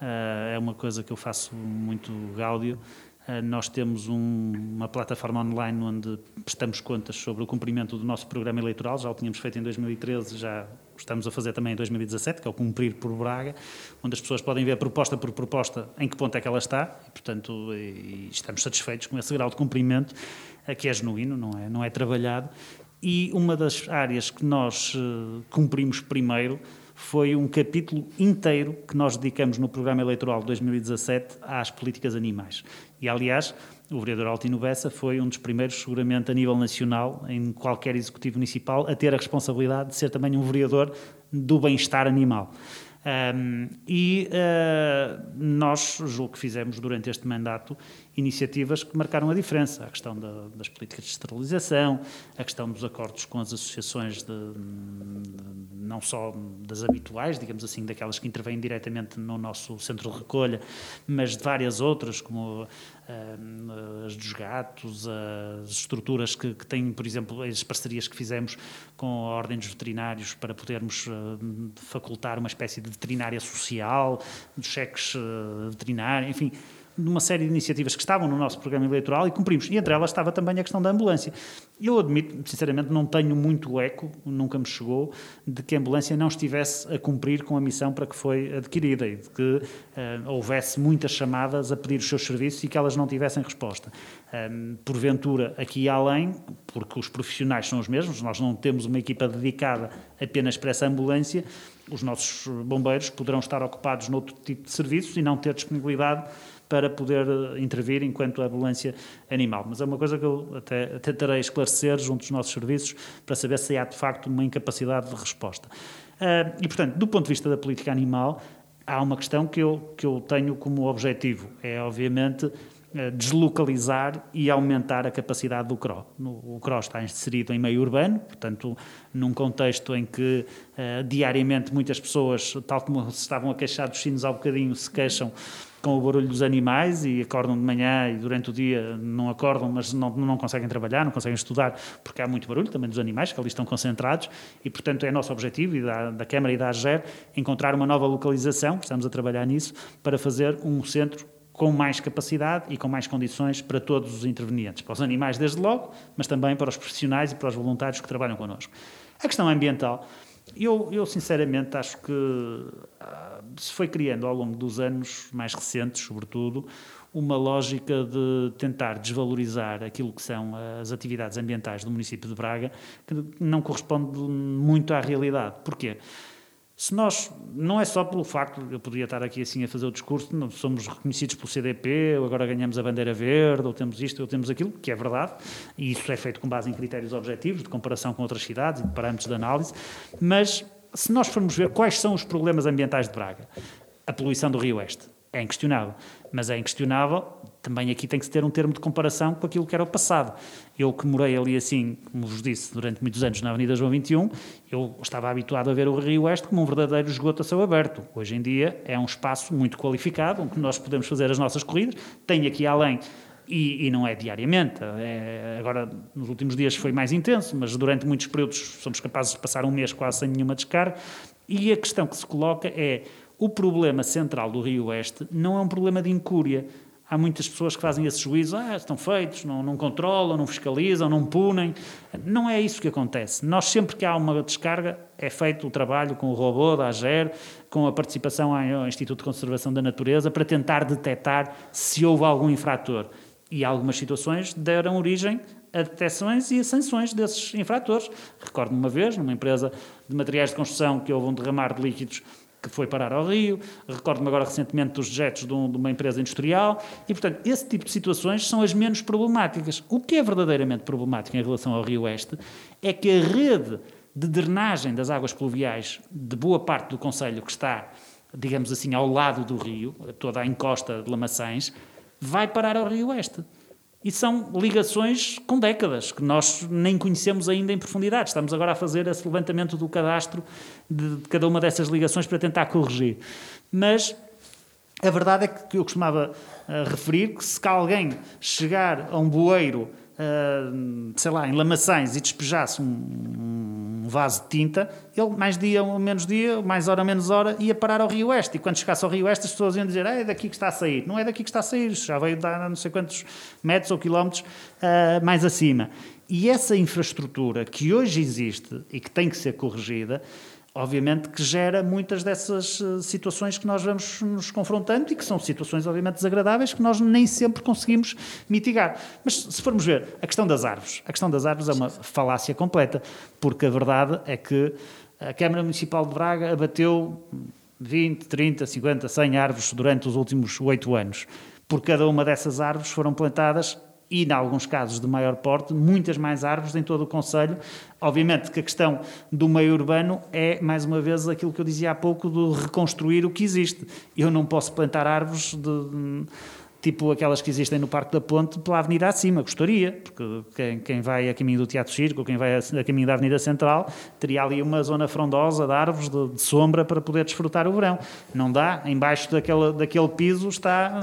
eh, é uma coisa que eu faço muito gáudio, eh, nós temos um, uma plataforma online onde prestamos contas sobre o cumprimento do nosso programa eleitoral, já o tínhamos feito em 2013, já estamos a fazer também em 2017, que é o Cumprir por Braga, onde as pessoas podem ver proposta por proposta em que ponto é que ela está, e, portanto, e estamos satisfeitos com esse grau de cumprimento. que é genuíno, não é, não é trabalhado. E uma das áreas que nós cumprimos primeiro foi um capítulo inteiro que nós dedicamos no programa eleitoral de 2017 às políticas animais. E, aliás, o vereador Altino Bessa foi um dos primeiros, seguramente a nível nacional, em qualquer executivo municipal, a ter a responsabilidade de ser também um vereador do bem-estar animal. Um, e uh, nós, julgo que fizemos durante este mandato, iniciativas que marcaram a diferença. A questão da, das políticas de esterilização, a questão dos acordos com as associações, de, de, não só das habituais, digamos assim, daquelas que intervêm diretamente no nosso centro de recolha, mas de várias outras, como uh, as dos gatos, as estruturas que, que, têm, por exemplo, as parcerias que fizemos com a Ordem dos Veterinários para podermos uh, facultar uma espécie de veterinária social, dos cheques uh, veterinários, enfim de uma série de iniciativas que estavam no nosso programa eleitoral e cumprimos. E entre elas estava também a questão da ambulância. Eu admito, sinceramente, não tenho muito eco, nunca me chegou, de que a ambulância não estivesse a cumprir com a missão para que foi adquirida e de que uh, houvesse muitas chamadas a pedir os seus serviços e que elas não tivessem resposta. Um, porventura, aqui além, porque os profissionais são os mesmos, nós não temos uma equipa dedicada apenas para essa ambulância, os nossos bombeiros poderão estar ocupados noutro tipo de serviços e não ter disponibilidade para poder eh, intervir enquanto ambulância animal. Mas é uma coisa que eu até tentarei esclarecer junto dos nossos serviços para saber se há de facto uma incapacidade de resposta. Eh, e, portanto, do ponto de vista da política animal, há uma questão que eu, que eu tenho como objetivo, é obviamente eh, deslocalizar e aumentar a capacidade do CRO. O CRO está inserido em meio urbano, portanto, num contexto em que diariamente muitas pessoas, tal como se estavam a queixar dos sinos há bocadinho, se queixam com o barulho dos animais e acordam de manhã e durante o dia não acordam, mas não, não conseguem trabalhar, não conseguem estudar, porque há muito barulho também dos animais que ali estão concentrados e, portanto, é nosso objetivo e da, da Câmara e da AGER encontrar uma nova localização, estamos a trabalhar nisso, para fazer um centro com mais capacidade e com mais condições para todos os intervenientes, para os animais desde logo, mas também para os profissionais e para os voluntários que trabalham connosco. A questão ambiental, eu, eu sinceramente acho que se foi criando ao longo dos anos mais recentes, sobretudo, uma lógica de tentar desvalorizar aquilo que são as atividades ambientais do município de Braga, que não corresponde muito à realidade. Porquê? Se nós, não é só pelo facto, eu poderia estar aqui assim a fazer o discurso, não, somos reconhecidos pelo CDP, ou agora ganhamos a bandeira verde, ou temos isto, ou temos aquilo, que é verdade, e isso é feito com base em critérios objetivos, de comparação com outras cidades e de parâmetros de análise, mas se nós formos ver quais são os problemas ambientais de Braga, a poluição do Rio Oeste é inquestionável, mas é inquestionável, também aqui tem que se ter um termo de comparação com aquilo que era o passado. Eu que morei ali assim, como vos disse, durante muitos anos na Avenida João 21, eu estava habituado a ver o Rio Oeste como um verdadeiro esgoto a céu aberto. Hoje em dia é um espaço muito qualificado, onde nós podemos fazer as nossas corridas, tem aqui além e, e, não é diariamente. É, agora, nos últimos dias foi mais intenso, mas durante muitos períodos somos capazes de passar um mês quase sem nenhuma descarga. E a questão que se coloca é: o problema central do Rio Oeste não é um problema de incúria. Há muitas pessoas que fazem esse juízo, ah, estão feitos, não, não controlam, não fiscalizam, não punem. Não é isso que acontece. Nós, sempre que há uma descarga, é feito o trabalho com o robô da AGER, com a participação ao Instituto de Conservação da Natureza, para tentar detectar se houve algum infrator e algumas situações deram origem a detecções e a sanções desses infratores. Recordo-me uma vez, numa empresa de materiais de construção, que houve um derramar de líquidos que foi parar ao rio. Recordo-me agora recentemente dos dejetos de, um, de, uma empresa industrial. E, portanto, esse tipo de situações são as menos problemáticas. O que é verdadeiramente problemático em relação ao Rio Oeste é que a rede de drenagem das águas pluviais de boa parte do Conselho que está, digamos assim, ao lado do rio, toda a encosta de Lamaçães, vai parar ao Rio Oeste. E são ligações com décadas, que nós nem conhecemos ainda em profundidade. Estamos agora a fazer esse levantamento do cadastro de cada uma dessas ligações para tentar corrigir. Mas a verdade é que eu costumava uh, referir que se alguém chegar a um bueiro sei lá, em lamaçães e despejasse um, um, vaso de tinta, ele mais dia ou menos dia, mais hora menos hora, ia parar ao Rio Oeste. E quando chegasse ao Rio Oeste, as pessoas iam dizer: é daqui que está a sair. Não é daqui que está a sair, já veio dar não sei quantos metros ou quilómetros uh, mais acima. E essa infraestrutura que hoje existe e que tem que ser corrigida, obviamente que gera muitas dessas uh, situações que nós vamos nos confrontando e que são situações obviamente desagradáveis que nós nem sempre conseguimos mitigar. Mas se formos ver a questão das árvores, a questão das árvores é uma falácia completa, porque a verdade é que a Câmara Municipal de Braga abateu 20, 30, 50, 100 árvores durante os últimos oito anos. Por cada uma dessas árvores foram plantadas e, em alguns casos de maior porte, muitas mais árvores em todo o Conselho. Obviamente que a questão do meio urbano é, mais uma vez, aquilo que eu dizia há pouco, de reconstruir o que existe. Eu não posso plantar árvores de tipo aquelas que existem no Parque da Ponte, pela avenida acima, gostaria, porque quem, quem vai a caminho do Teatro Circo, quem vai a, a, caminho da Avenida Central, teria ali uma zona frondosa de árvores, de, de, sombra, para poder desfrutar o verão. Não dá, embaixo daquele, daquele piso está,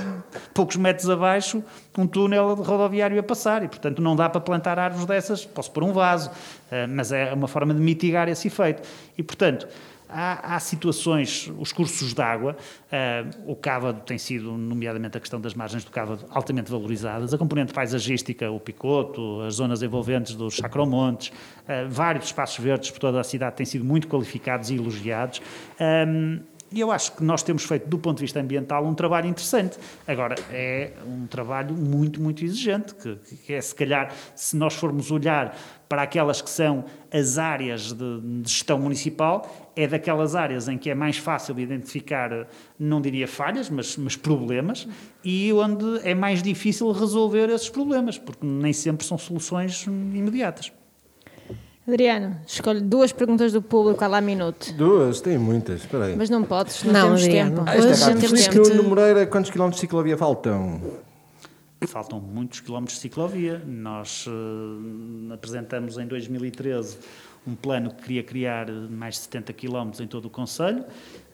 poucos metros abaixo, um túnel rodoviário a passar, e portanto não dá para plantar árvores dessas, posso pôr um vaso, eh, mas é uma forma de mitigar esse efeito. E portanto, Há, há, situações, os cursos de água, uh, o cávado tem sido, nomeadamente a questão das margens do cávado, altamente valorizadas, a componente paisagística, o picoto, as zonas envolventes dos sacromontes, uh, vários espaços verdes por toda a cidade têm sido muito qualificados e elogiados. Um, e eu acho que nós temos feito, do ponto de vista ambiental, um trabalho interessante. Agora, é um trabalho muito, muito exigente, que, que é, se calhar, se nós formos olhar para aquelas que são as áreas de, de gestão municipal, é daquelas áreas em que é mais fácil identificar, não diria falhas, mas, mas problemas, e onde é mais difícil resolver esses problemas, porque nem sempre são soluções imediatas. Adriano, escolhe duas perguntas do público há lá minuto. Duas? Tem muitas, espera aí. Mas não podes, não, não temos Adriano. tempo. Ah, Hoje é temos tempo. no Moreira, quantos quilómetros de ciclovia faltam? Faltam muitos quilómetros de ciclovia. Nós uh, apresentamos em 2013 um plano que queria criar mais de 70 quilómetros em todo o Conselho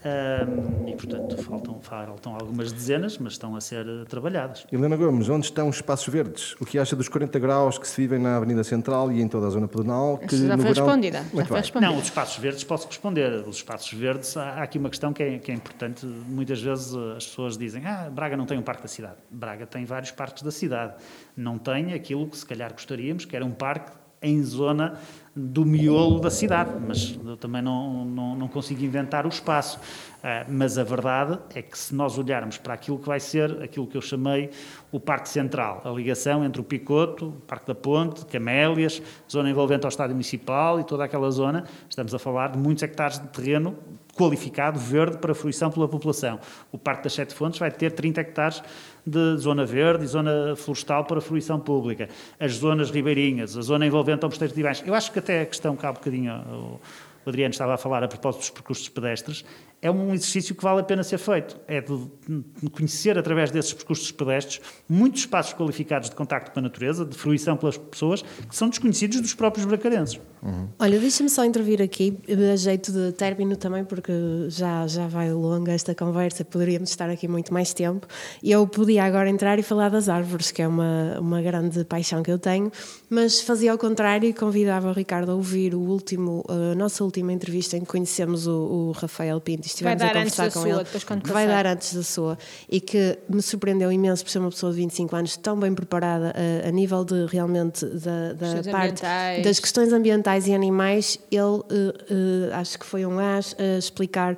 um, e, portanto, faltam, faltam algumas dezenas, mas estão a ser eh, trabalhadas. Helena Gomes, onde estão os espaços verdes? O que acha dos 40 graus que se vivem na Avenida Central e em toda a zona pedonal? Que já foi verão... respondida. Já foi respondida. Não, os espaços verdes posso responder. Os espaços verdes, há aqui uma questão que é, que é importante. Muitas vezes eh, as pessoas dizem ah, Braga não tem um parque da cidade. Braga tem vários parques da cidade. Não tem aquilo que se calhar gostaríamos, que era um parque em zona do miolo da cidade, mas eu também não, não, não consigo inventar o espaço. Uh, mas a verdade é que se nós olharmos para aquilo que vai ser, aquilo que eu chamei o Parque Central, a ligação entre o Picoto, o Parque da Ponte, Camélias, zona envolvente ao Estádio Municipal e toda aquela zona, estamos a falar de muitos hectares de terreno qualificado verde para fruição pela população. O Parque das Sete Fontes vai ter 30 hectares de zona verde e zona florestal para fruição pública. As zonas ribeirinhas, a zona envolvente ao Mosteiro de Ivães. Eu acho que até a questão que há bocadinho o Adriano estava a falar a propósito dos percursos pedestres, é um exercício que vale a pena ser feito. É de conhecer, através desses percursos pedestres, muitos espaços qualificados de contacto com a natureza, de fruição pelas pessoas, que são desconhecidos dos próprios bracarenses. Uhum. Olha, deixa-me só intervir aqui, a jeito de término também, porque já, já vai longa esta conversa, poderíamos estar aqui muito mais tempo. E eu podia agora entrar e falar das árvores, que é uma, uma grande paixão que eu tenho, mas fazia ao contrário e convidava o Ricardo a ouvir o último, a nossa última entrevista em que conhecemos o, o Rafael Pinto estivemos a conversar com ele, que vai dar antes da sua, e que me surpreendeu imenso por ser uma pessoa de 25 anos tão bem preparada a, a nível de realmente da, da parte das questões ambientais e animais. Ele uh, uh, acho que foi um as a explicar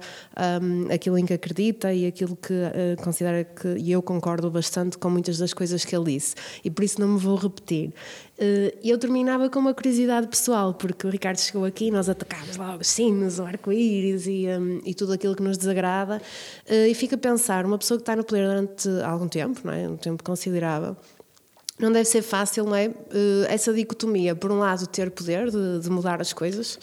um, aquilo em que acredita e aquilo que uh, considera que, e eu concordo bastante com muitas das coisas que ele disse, e por isso não me vou repetir. E eu terminava com uma curiosidade pessoal, porque o Ricardo chegou aqui e nós atacámos logo os sinos, o arco-íris e, um, e tudo aquilo que nos desagrada, uh, e fica a pensar, uma pessoa que está no poder durante algum tempo, não é? um tempo considerável, não deve ser fácil, não é? Uh, essa dicotomia, por um lado, ter poder de, de mudar as coisas,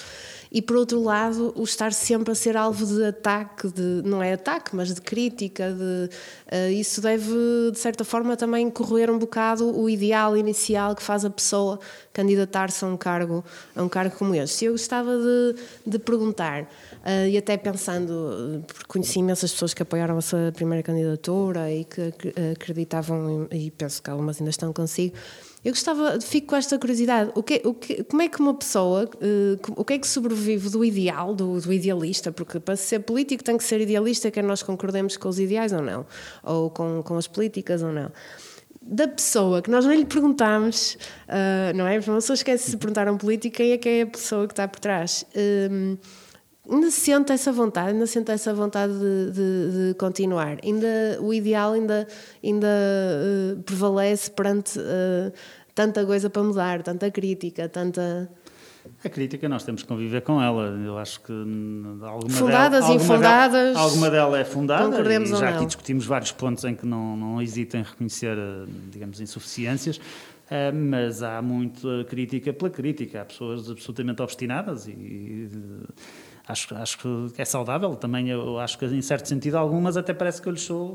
e por outro lado o estar sempre a ser alvo de ataque, de, não é ataque, mas de crítica, de, uh, isso deve de certa forma também corroer um bocado o ideal inicial que faz a pessoa candidatar-se a um cargo, a um cargo como este. Eu gostava de, de perguntar, uh, e até pensando, porque conheci imensas pessoas que apoiaram a sua primeira candidatura e que acreditavam, e penso que algumas ainda estão consigo, eu gostava, fico com esta curiosidade, o que, o que, como é que uma pessoa, uh, o que é que sobrevive do ideal, do, do, idealista? Porque para ser político tem que ser idealista, quer nós concordemos com os ideais ou não, ou com, com as políticas ou não. da pessoa que nós nem lhe perguntámos, ah, não é? Uma pessoa esquece se perguntaram político quem é que é a pessoa que está por trás. Hum, ainda sente essa vontade, ainda sente essa vontade de, de- de continuar. Ainda, o ideal ainda, ainda eh, prevalece perante eh, tanta coisa para mudar, tanta crítica, tanta. A crítica nós temos que conviver com ela. Eu acho que hum, alguma Fundadas, dela, alguma infundadas, Dela, alguma dela é fundada e já aqui discutimos vários pontos em que não, não hesito em reconhecer, eh, digamos, insuficiências. Mas há muita crítica pela crítica. Há pessoas absolutamente obstinadas e acho, acho que é saudável. Também eu acho que, em certo sentido, algumas até parece que eu lhes sou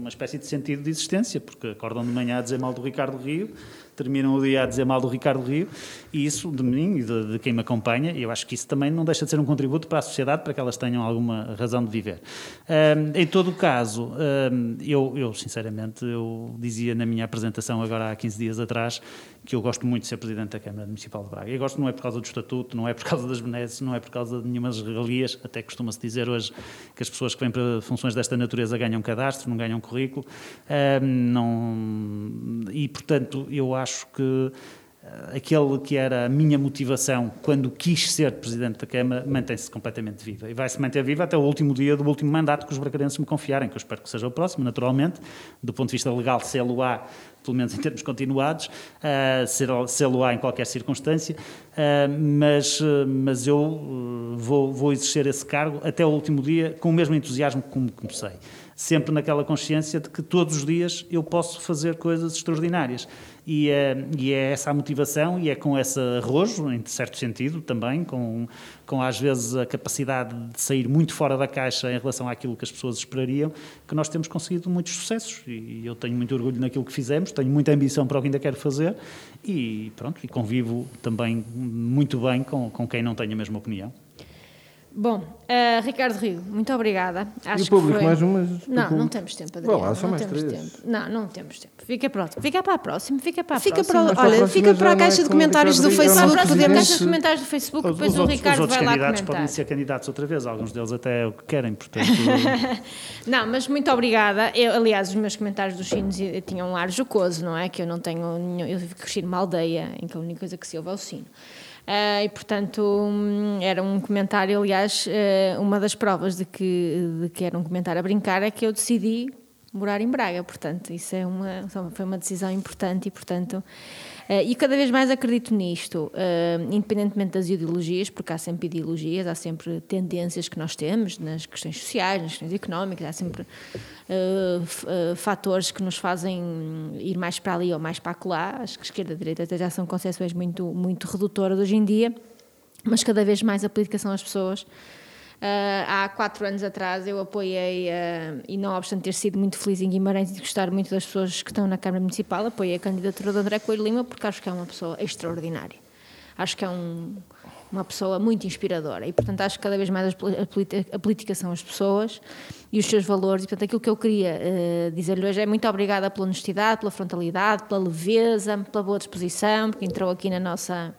uma espécie de sentido de existência, porque acordam de manhã a dizer mal do Ricardo Rio, terminam o dia a dizer mal do Ricardo Rio, e isso de mim e de, de quem me acompanha, eu acho que isso também não deixa de ser um contributo para a sociedade, para que elas tenham alguma razão de viver. Ahm, em todo o caso, ahm, eu, eu, sinceramente, eu dizia na minha apresentação agora há 15 dias atrás que eu gosto muito de ser Presidente da Câmara Municipal de Braga. E gosto não é por causa do Estatuto, não é por causa das benesses, não é por causa de nenhumas regalias, até costuma-se dizer hoje que as pessoas que vêm para funções desta natureza ganham cadastro, não ganham currículo. Não, e, portanto, eu acho que aquele que era a minha motivação quando quis ser Presidente da Câmara mantém-se completamente viva. E vai-se manter viva até o último dia do último mandato que os bracarenses me confiarem, que eu espero que seja o próximo, naturalmente, do ponto de vista legal, se lo há, pelo menos em termos continuados, uh, se lo há em qualquer circunstância, uh, mas, mas eu vou, vou exercer esse cargo até o último dia com o mesmo entusiasmo como comecei. Sempre naquela consciência de que todos os dias eu posso fazer coisas extraordinárias. E é, e é essa a motivação e é com esse arrojo, em certo sentido também, com, com às vezes a capacidade de sair muito fora da caixa em relação àquilo que as pessoas esperariam, que nós temos conseguido muitos sucessos. E eu tenho muito orgulho naquilo que fizemos, tenho muita ambição para o que ainda quero fazer e pronto, e convivo também muito bem com, com quem não tem a mesma opinião. Bom, uh, Ricardo Rio, muito obrigada. Acho e o público, que foi... mais umas? Não, não temos tempo, Adriano. Vá lá, só não mais temos três. tempo. Não, não temos tempo. Fica pronto. Fica para a próxima, fica para a Fica próxima. para, olha, próxima fica para a é caixa de comentários do Rio, Para a Facebook próxima podemos. caixa de comentários do Facebook, Os, depois os o outros, Ricardo os outros vai lá candidatos comentar. podem ser candidatos outra vez, alguns deles até o que querem, portanto. Não, mas muito obrigada. Eu, aliás, os meus comentários dos sinos eh, tinham um ar jocoso, não é? Que eu não tenho nenhum. Eu cresci numa aldeia em que a única coisa que se ouve é o sino. Ah, e portanto hum, era um comentário, aliás, eh, uma das provas de que, de que era um comentário a brincar é que eu decidi morar em Braga, portanto, isso é uma, foi uma decisão importante e, portanto, e cada vez mais acredito nisto, eh, independentemente das ideologias, porque há sempre ideologias, há sempre tendências que nós temos nas questões sociais, nas questões económicas, há sempre eh, eh, fatores que nos fazem ir mais para ali ou mais para acolá. Acho que esquerda e direita até já são concepções muito, muito redutoras hoje em dia, mas cada vez mais a aplicação às pessoas. Ah, há quatro anos atrás eu apoiei, ah, e não obstante ter sido muito feliz em Guimarães e gostar muito das pessoas que estão na Câmara Municipal, apoiei a candidatura do André Coelho Lima porque acho que é uma pessoa extraordinária. Acho que é um- uma pessoa muito inspiradora e, portanto, acho que cada vez mais a, política são as pessoas e os seus valores. E, portanto, aquilo que eu queria eh, dizer-lhe hoje é muito obrigada pela honestidade, pela frontalidade, pela leveza, pela boa disposição, porque entrou aqui na nossa,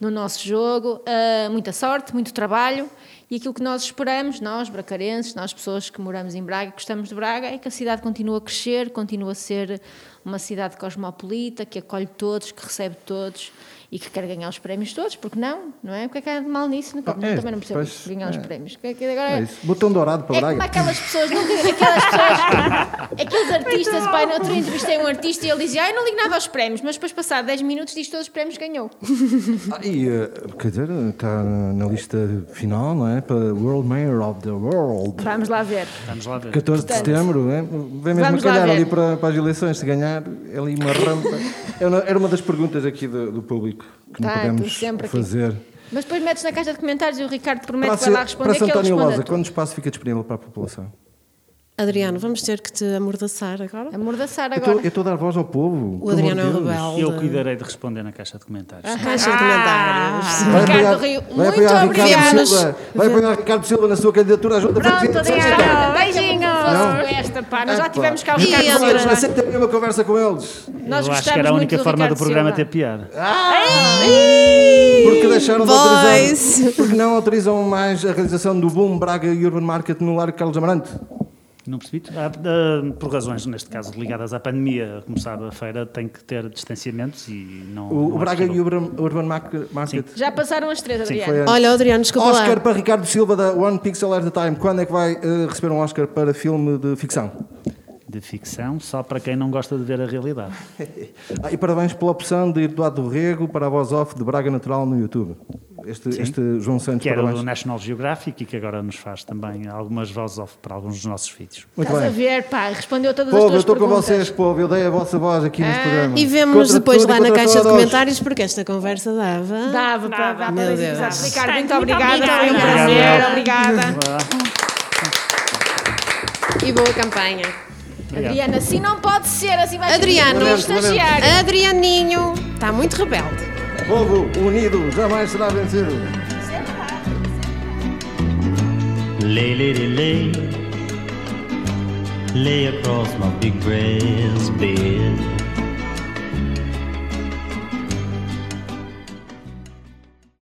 no nosso jogo. Uh, muita sorte, muito trabalho e aquilo que nós esperamos, nós, bracarenses, nós pessoas que moramos em Braga, gostamos de Braga, é que a cidade continue a crescer, continue a ser uma cidade cosmopolita, que acolhe todos, que recebe todos e que quer ganhar os prémios todos, porque não, não é? O que é que há de mal nisso? Nunca, Ah, é, também não percebo pois, ganhar os é. prémios. Que- que agora- É isso. Botão dourado para é Braga. como aquelas pessoas, nunca, aquelas pessoas, aqueles artistas, pai, no outro dia entrevistei um artista e ele dizia, ah, eu não ligo nada aos prémios, mas depois passado 10 minutos diz todos os prémios que ganhou. Ah, e, eh, quer dizer, está na lista final, não é? Para World Mayor of the World. Vamos lá ver. Vamos lá ver. 14 de setembro, é? vem mesmo vamos calhar ali para, para as eleições, se ganhar, é ali uma rampa. Era uma- Era uma das perguntas aqui do, do público que não Tá, podemos tudo sempre aqui. fazer. Mas depois metes na caixa de comentários e o Ricardo promete Para, que vai lá responder para que António a Loza, quando o espaço fica disponível para a população? Adriano, vamos ter que te amordaçar agora. Amordaçar Eu estou- agora. eu estou a dar voz ao povo. O Adriano é um rebelde. Eu cuidarei de responder na caixa de comentários. Caixa de comentários. Vai Ricardo Rio, vai muito apoiar obrigada. Ricardo Silva, vai apoiar Ricardo Silva na sua candidatura à junta Pronto, Adriano. Beijinho. Não. Esta, pá. Nós já tivemos cá o E Ricardo vamos, Silva. Aceita ter uma conversa com eles. Nós Eu acho que era a única do forma Ricardo do programa Silva. ter piada. Porque deixaram de autorizar. Porque não autorizam mais a realização do Boom Braga Urban Market no Largo Carlos Amarante. Não percebi. Ah, ah, por razões, neste caso, ligadas à pandemia, a começar a feira, tem que ter distanciamentos e não. O, não o Braga e o Urban, Market. Market Já passaram as três, Sim, Adriano. antes. Olha, Adriano, desculpa Oscar lá. para Ricardo Silva da One Pixel at a Time. Quando é que vai eh, receber um Oscar para filme de ficção? De ficção, só para quem não gosta de ver a realidade. Ah, e parabéns pela opção de Eduardo do Rego para a voz off de Braga Natural no YouTube. Este, este João Santos, Que era parabéns. do National Geographic e que agora nos faz também algumas vozes off para alguns dos nossos vídeos. Muito Estás a bem. ver, pá, respondeu todas Povo, as eu tuas estou com perguntas. vocês, povo. Eu dei a vossa voz aqui neste programa. E vemos Contra depois tudo lá na caixa de todos. comentários, porque esta conversa dava. Dava, para Dava. para Meu Deus. episódios. Ricardo, Muito muito obrigada. obrigada. Foi um Obrigado, prazer. Obrigada. E boa campanha. Adriana, assim não pode ser, assim vai Adriano. ser um estagiário. Adrianinho está muito rebelde. Povo unido jamais será vencido. Lay, lady, lay. Lay across my big breast